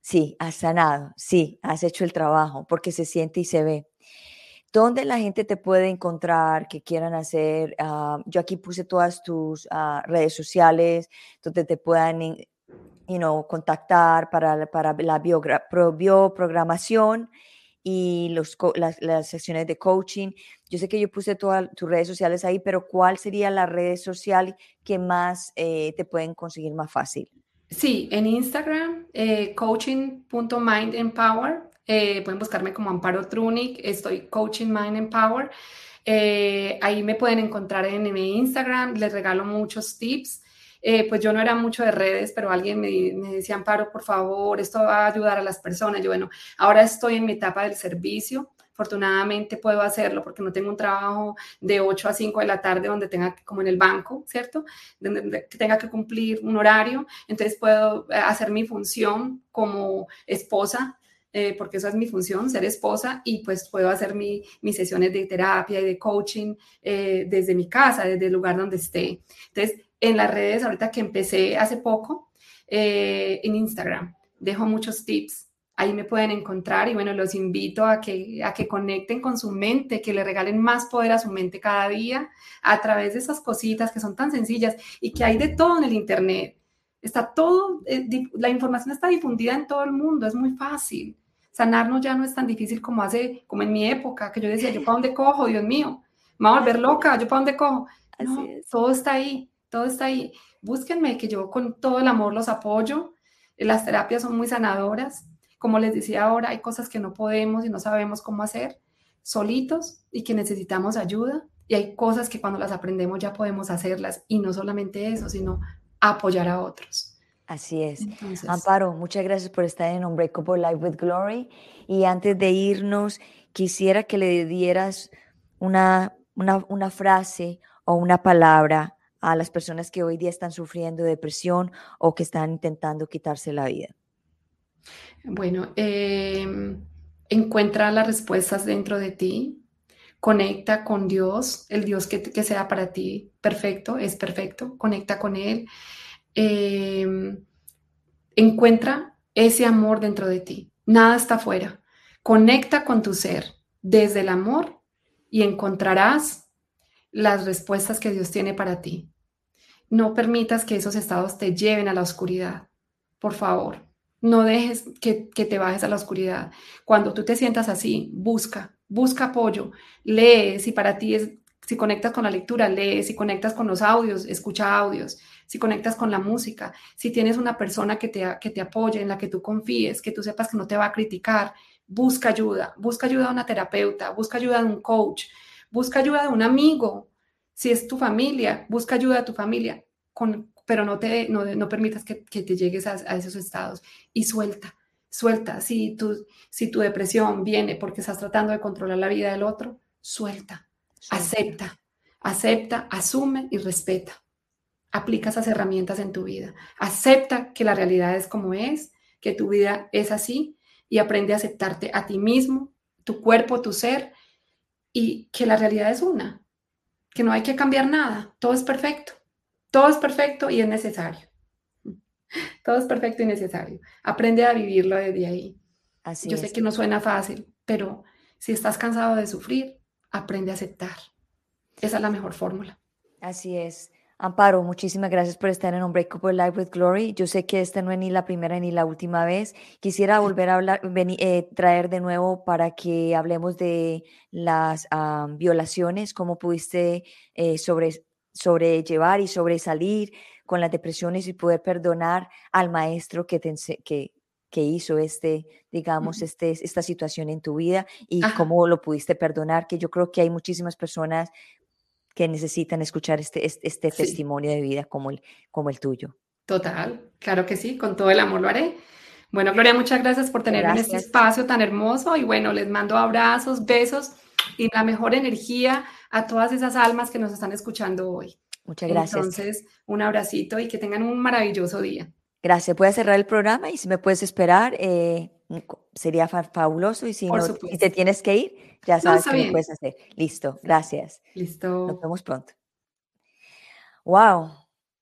sí, has sanado, sí, has hecho el trabajo porque se siente y se ve. ¿Dónde la gente te puede encontrar que quieran hacer? Ah, yo aquí puse todas tus ah, redes sociales donde te puedan you contactar para, para la bioprogramación y los, las, las, sesiones de coaching. Yo sé que yo puse todas tus redes sociales ahí, pero ¿cuál sería la red social que más eh, te pueden conseguir más fácil? Sí, en Instagram, eh, coaching.mindempower. Eh, pueden buscarme como Amparo Trunic. Estoy Coaching Mind Empower. Eh, ahí me pueden encontrar en mi Instagram. Les regalo muchos tips. Eh, pues yo no era mucho de redes, pero alguien me, me, decía, Amparo, por favor, esto va a ayudar a las personas. Yo, bueno, ahora estoy en mi etapa del servicio, afortunadamente puedo hacerlo porque no tengo un trabajo de 8 a 5 de la tarde donde tenga, como en el banco, ¿cierto? Donde tenga que cumplir un horario, entonces puedo hacer mi función como esposa eh, porque eso es mi función, ser esposa, y pues puedo hacer mis sesiones de terapia y de coaching eh, desde mi casa, desde el lugar donde esté. Entonces, en las redes, ahorita que empecé hace poco, eh, en Instagram, dejo muchos tips. Ahí me pueden encontrar y bueno, los invito a que, a que conecten con su mente, que le regalen más poder a su mente cada día a través de esas cositas que son tan sencillas y que hay de todo en el Internet. Está todo, la información está difundida en todo el mundo, es muy fácil sanarnos ya no es tan difícil como hace, como en mi época, que yo decía, yo para dónde cojo, Dios mío, me voy a volver loca, yo para dónde cojo. No, todo está ahí, todo está ahí. Búsquenme, que yo con todo el amor los apoyo. Las terapias son muy sanadoras. Como les decía ahora, hay cosas que no podemos y no sabemos cómo hacer solitos y que necesitamos ayuda. Y hay cosas que cuando las aprendemos ya podemos hacerlas. Y no solamente eso, sino apoyar a otros. Así es. Amparo, muchas gracias por estar en Unbreakable Life with Glory. Y antes de irnos, quisiera que le dieras una, una, frase o una palabra a las personas que hoy día están sufriendo depresión o que están intentando quitarse la vida. Bueno, em, encuentra las respuestas dentro de ti, conecta con Dios, el Dios que, que sea para ti perfecto, es perfecto, conecta con Él Em, encuentra ese amor dentro de ti. Nada está afuera. Conecta con tu ser desde el amor y encontrarás las respuestas que Dios tiene para ti. No permitas que esos estados te lleven a la oscuridad. Por favor, no dejes que, que, te bajes a la oscuridad. Cuando tú te sientas así, busca, busca apoyo, lee. Si para ti es, si conectas con la lectura, lee. Si conectas con los audios, escucha audios si conectas con la música, si tienes una persona que te, que te apoye, en la que tú confíes, que tú sepas que no te va a criticar, busca ayuda, busca ayuda de una terapeuta, busca ayuda de un coach, busca ayuda de un amigo, si es tu familia, busca ayuda de tu familia, con, pero no, te, no, no permitas que, que, te llegues a, a, esos estados y suelta, suelta. Si tu, si tu depresión viene porque estás tratando de controlar la vida del otro, suelta, suelta. acepta, acepta, asume y respeta aplica esas herramientas en tu vida. Acepta que la realidad es como es, que tu vida es así y aprende a aceptarte a ti mismo, tu cuerpo, tu ser y que la realidad es una, que no hay que cambiar nada, todo es perfecto, todo es perfecto y es necesario. Todo es perfecto y necesario. Aprende a vivirlo desde ahí. Así Yo sé que no suena fácil, pero si estás cansado de sufrir, aprende a aceptar. Esa es la mejor fórmula. Así es. Amparo, muchísimas gracias por estar en Unbreakable Life with Glory. Yo sé que esta no es ni la primera ni la última vez. Quisiera volver a hablar, venir, eh, traer de nuevo para que hablemos de las violaciones, cómo pudiste eh, sobre, sobrellevar y sobresalir con las depresiones y poder perdonar al maestro que, te, que, que hizo este, digamos, este, esta situación en tu vida y cómo lo pudiste perdonar, que yo creo que hay muchísimas personas que necesitan escuchar este, este, testimonio de vida como el, como el tuyo. Total, claro que sí, con todo el amor lo haré. Bueno, Gloria, muchas gracias por tenerme en este espacio tan hermoso y bueno, les mando abrazos, besos y la mejor energía a todas esas almas que nos están escuchando hoy. Muchas gracias. Entonces, un abracito y que tengan un maravilloso día. Gracias. Voy a cerrar el programa y si me puedes esperar, eh, sería fabuloso. Y si, no, si te tienes que ir, ya sabes qué puedes hacer. Listo, gracias. Listo. Nos vemos pronto. Wow.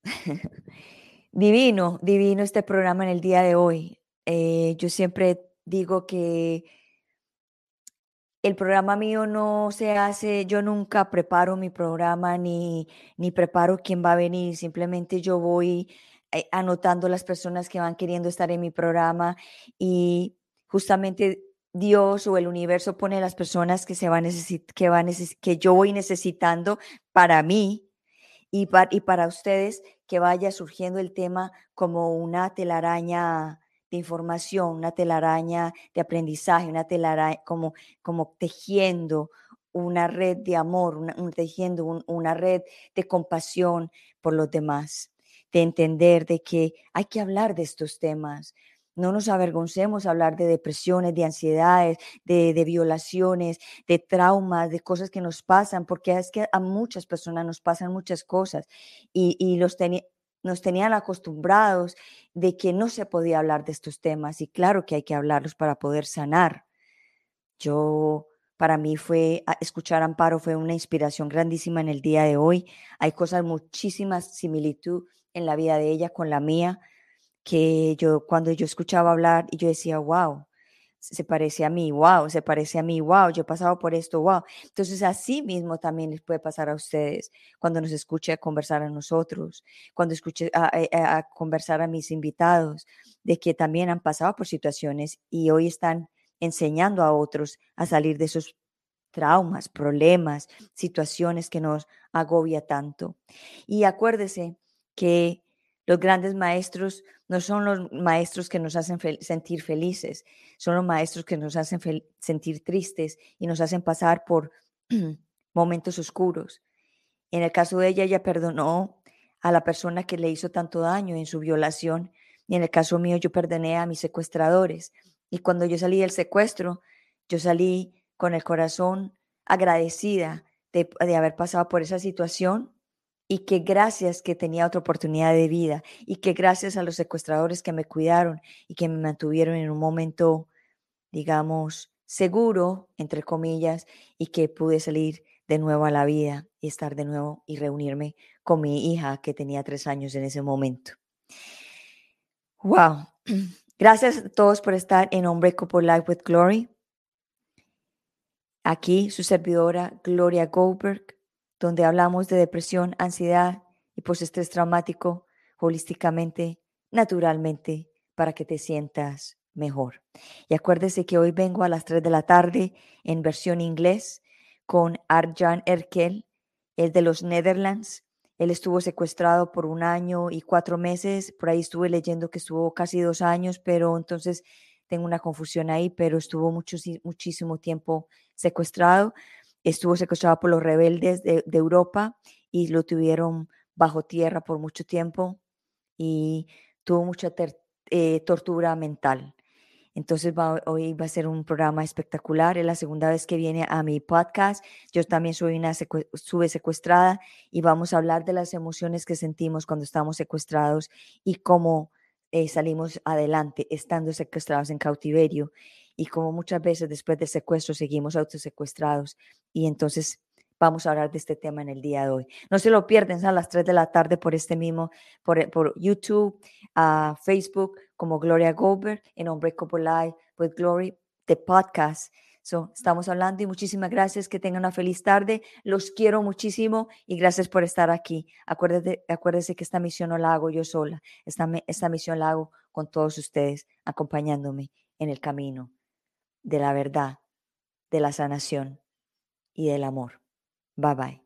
divino, divino este programa en el día de hoy. Eh, yo siempre digo que el programa mío no se hace, yo nunca preparo mi programa ni, ni preparo quién va a venir, simplemente yo voy eh, anotando las personas que van queriendo estar en mi programa y justamente Dios o el universo pone las personas que, se van que, van que yo voy necesitando para mí y, y para ustedes que vaya surgiendo el tema como una telaraña de información, una telaraña de aprendizaje, una telaraña como, como tejiendo una red de amor, una, tejiendo una red de compasión por los demás, de entender de que hay que hablar de estos temas, No nos avergoncemos a hablar de depresiones, de ansiedades, de, violaciones, de traumas, de cosas que nos pasan, porque es que a muchas personas nos pasan muchas cosas y, y los nos tenían acostumbrados de que no se podía hablar de estos temas y claro que hay que hablarlos para poder sanar. Yo, para mí fue, escuchar a Amparo fue una inspiración grandísima en el día de hoy. Hay cosas, muchísimas similitud en la vida de ella con la mía, que yo cuando yo escuchaba hablar y yo decía, wow, se parece a mí, wow, se parece a mí, wow, yo he pasado por esto, wow. Entonces, así mismo también les puede pasar a ustedes cuando nos escuche conversar a nosotros, cuando escuche a, a, eh, a, conversar a mis invitados, de que también han pasado por situaciones y hoy están enseñando a otros a salir de esos traumas, problemas, situaciones que nos agobia tanto. Y acuérdese que los grandes maestros no son los maestros que nos hacen sentir felices, son los maestros que nos hacen sentir tristes y nos hacen pasar por momentos oscuros. En el caso de ella, ella perdonó a la persona que le hizo tanto daño en su violación y en el caso mío yo perdoné a mis secuestradores. Y cuando yo salí del secuestro, yo salí con el corazón agradecida de, de haber pasado por esa situación y que gracias que tenía otra oportunidad de vida y que gracias a los secuestradores que me cuidaron y que me mantuvieron en un momento, digamos, seguro, entre comillas, y que pude salir de nuevo a la vida y estar de nuevo y reunirme con mi hija que tenía tres años en ese momento. Wow. Gracias a todos por estar en Unbreakable Life with Glory. Aquí su servidora Gloria Goldberg donde hablamos de depresión, ansiedad y postestrés traumático holísticamente, naturalmente, para que te sientas mejor. Y acuérdese que hoy vengo a las 3 de la tarde en versión inglés con Arjan Erkel, el de los Netherlands. Él estuvo secuestrado por un año y cuatro meses. Por ahí estuve leyendo que estuvo casi dos años, pero entonces tengo una confusión ahí, pero estuvo mucho, muchísimo tiempo secuestrado estuvo secuestrado por los rebeldes de, Europa y lo tuvieron bajo tierra por mucho tiempo y tuvo mucha eh, tortura mental. Entonces hoy va a ser un programa espectacular. Es la segunda vez que viene a mi podcast. Yo también soy una sube secuestrada y vamos a hablar de las emociones que sentimos cuando estamos secuestrados y cómo eh, salimos adelante estando secuestrados en cautiverio y como muchas veces después del secuestro seguimos autosecuestrados y entonces vamos a hablar de este tema en el día de hoy. No se lo pierden a las 3 de la tarde por este mismo, por, por YouTube, a Facebook como Gloria Goldberg en Unbreakable Life with Glory, de podcast. So, estamos hablando y muchísimas gracias. Que tengan una feliz tarde. Los quiero muchísimo y gracias por estar aquí. Acuérdese, acuérdese que esta misión no la hago yo sola. Esta, esta misión la hago con todos ustedes, acompañándome en el camino de la verdad, de la sanación y del amor. Bye bye.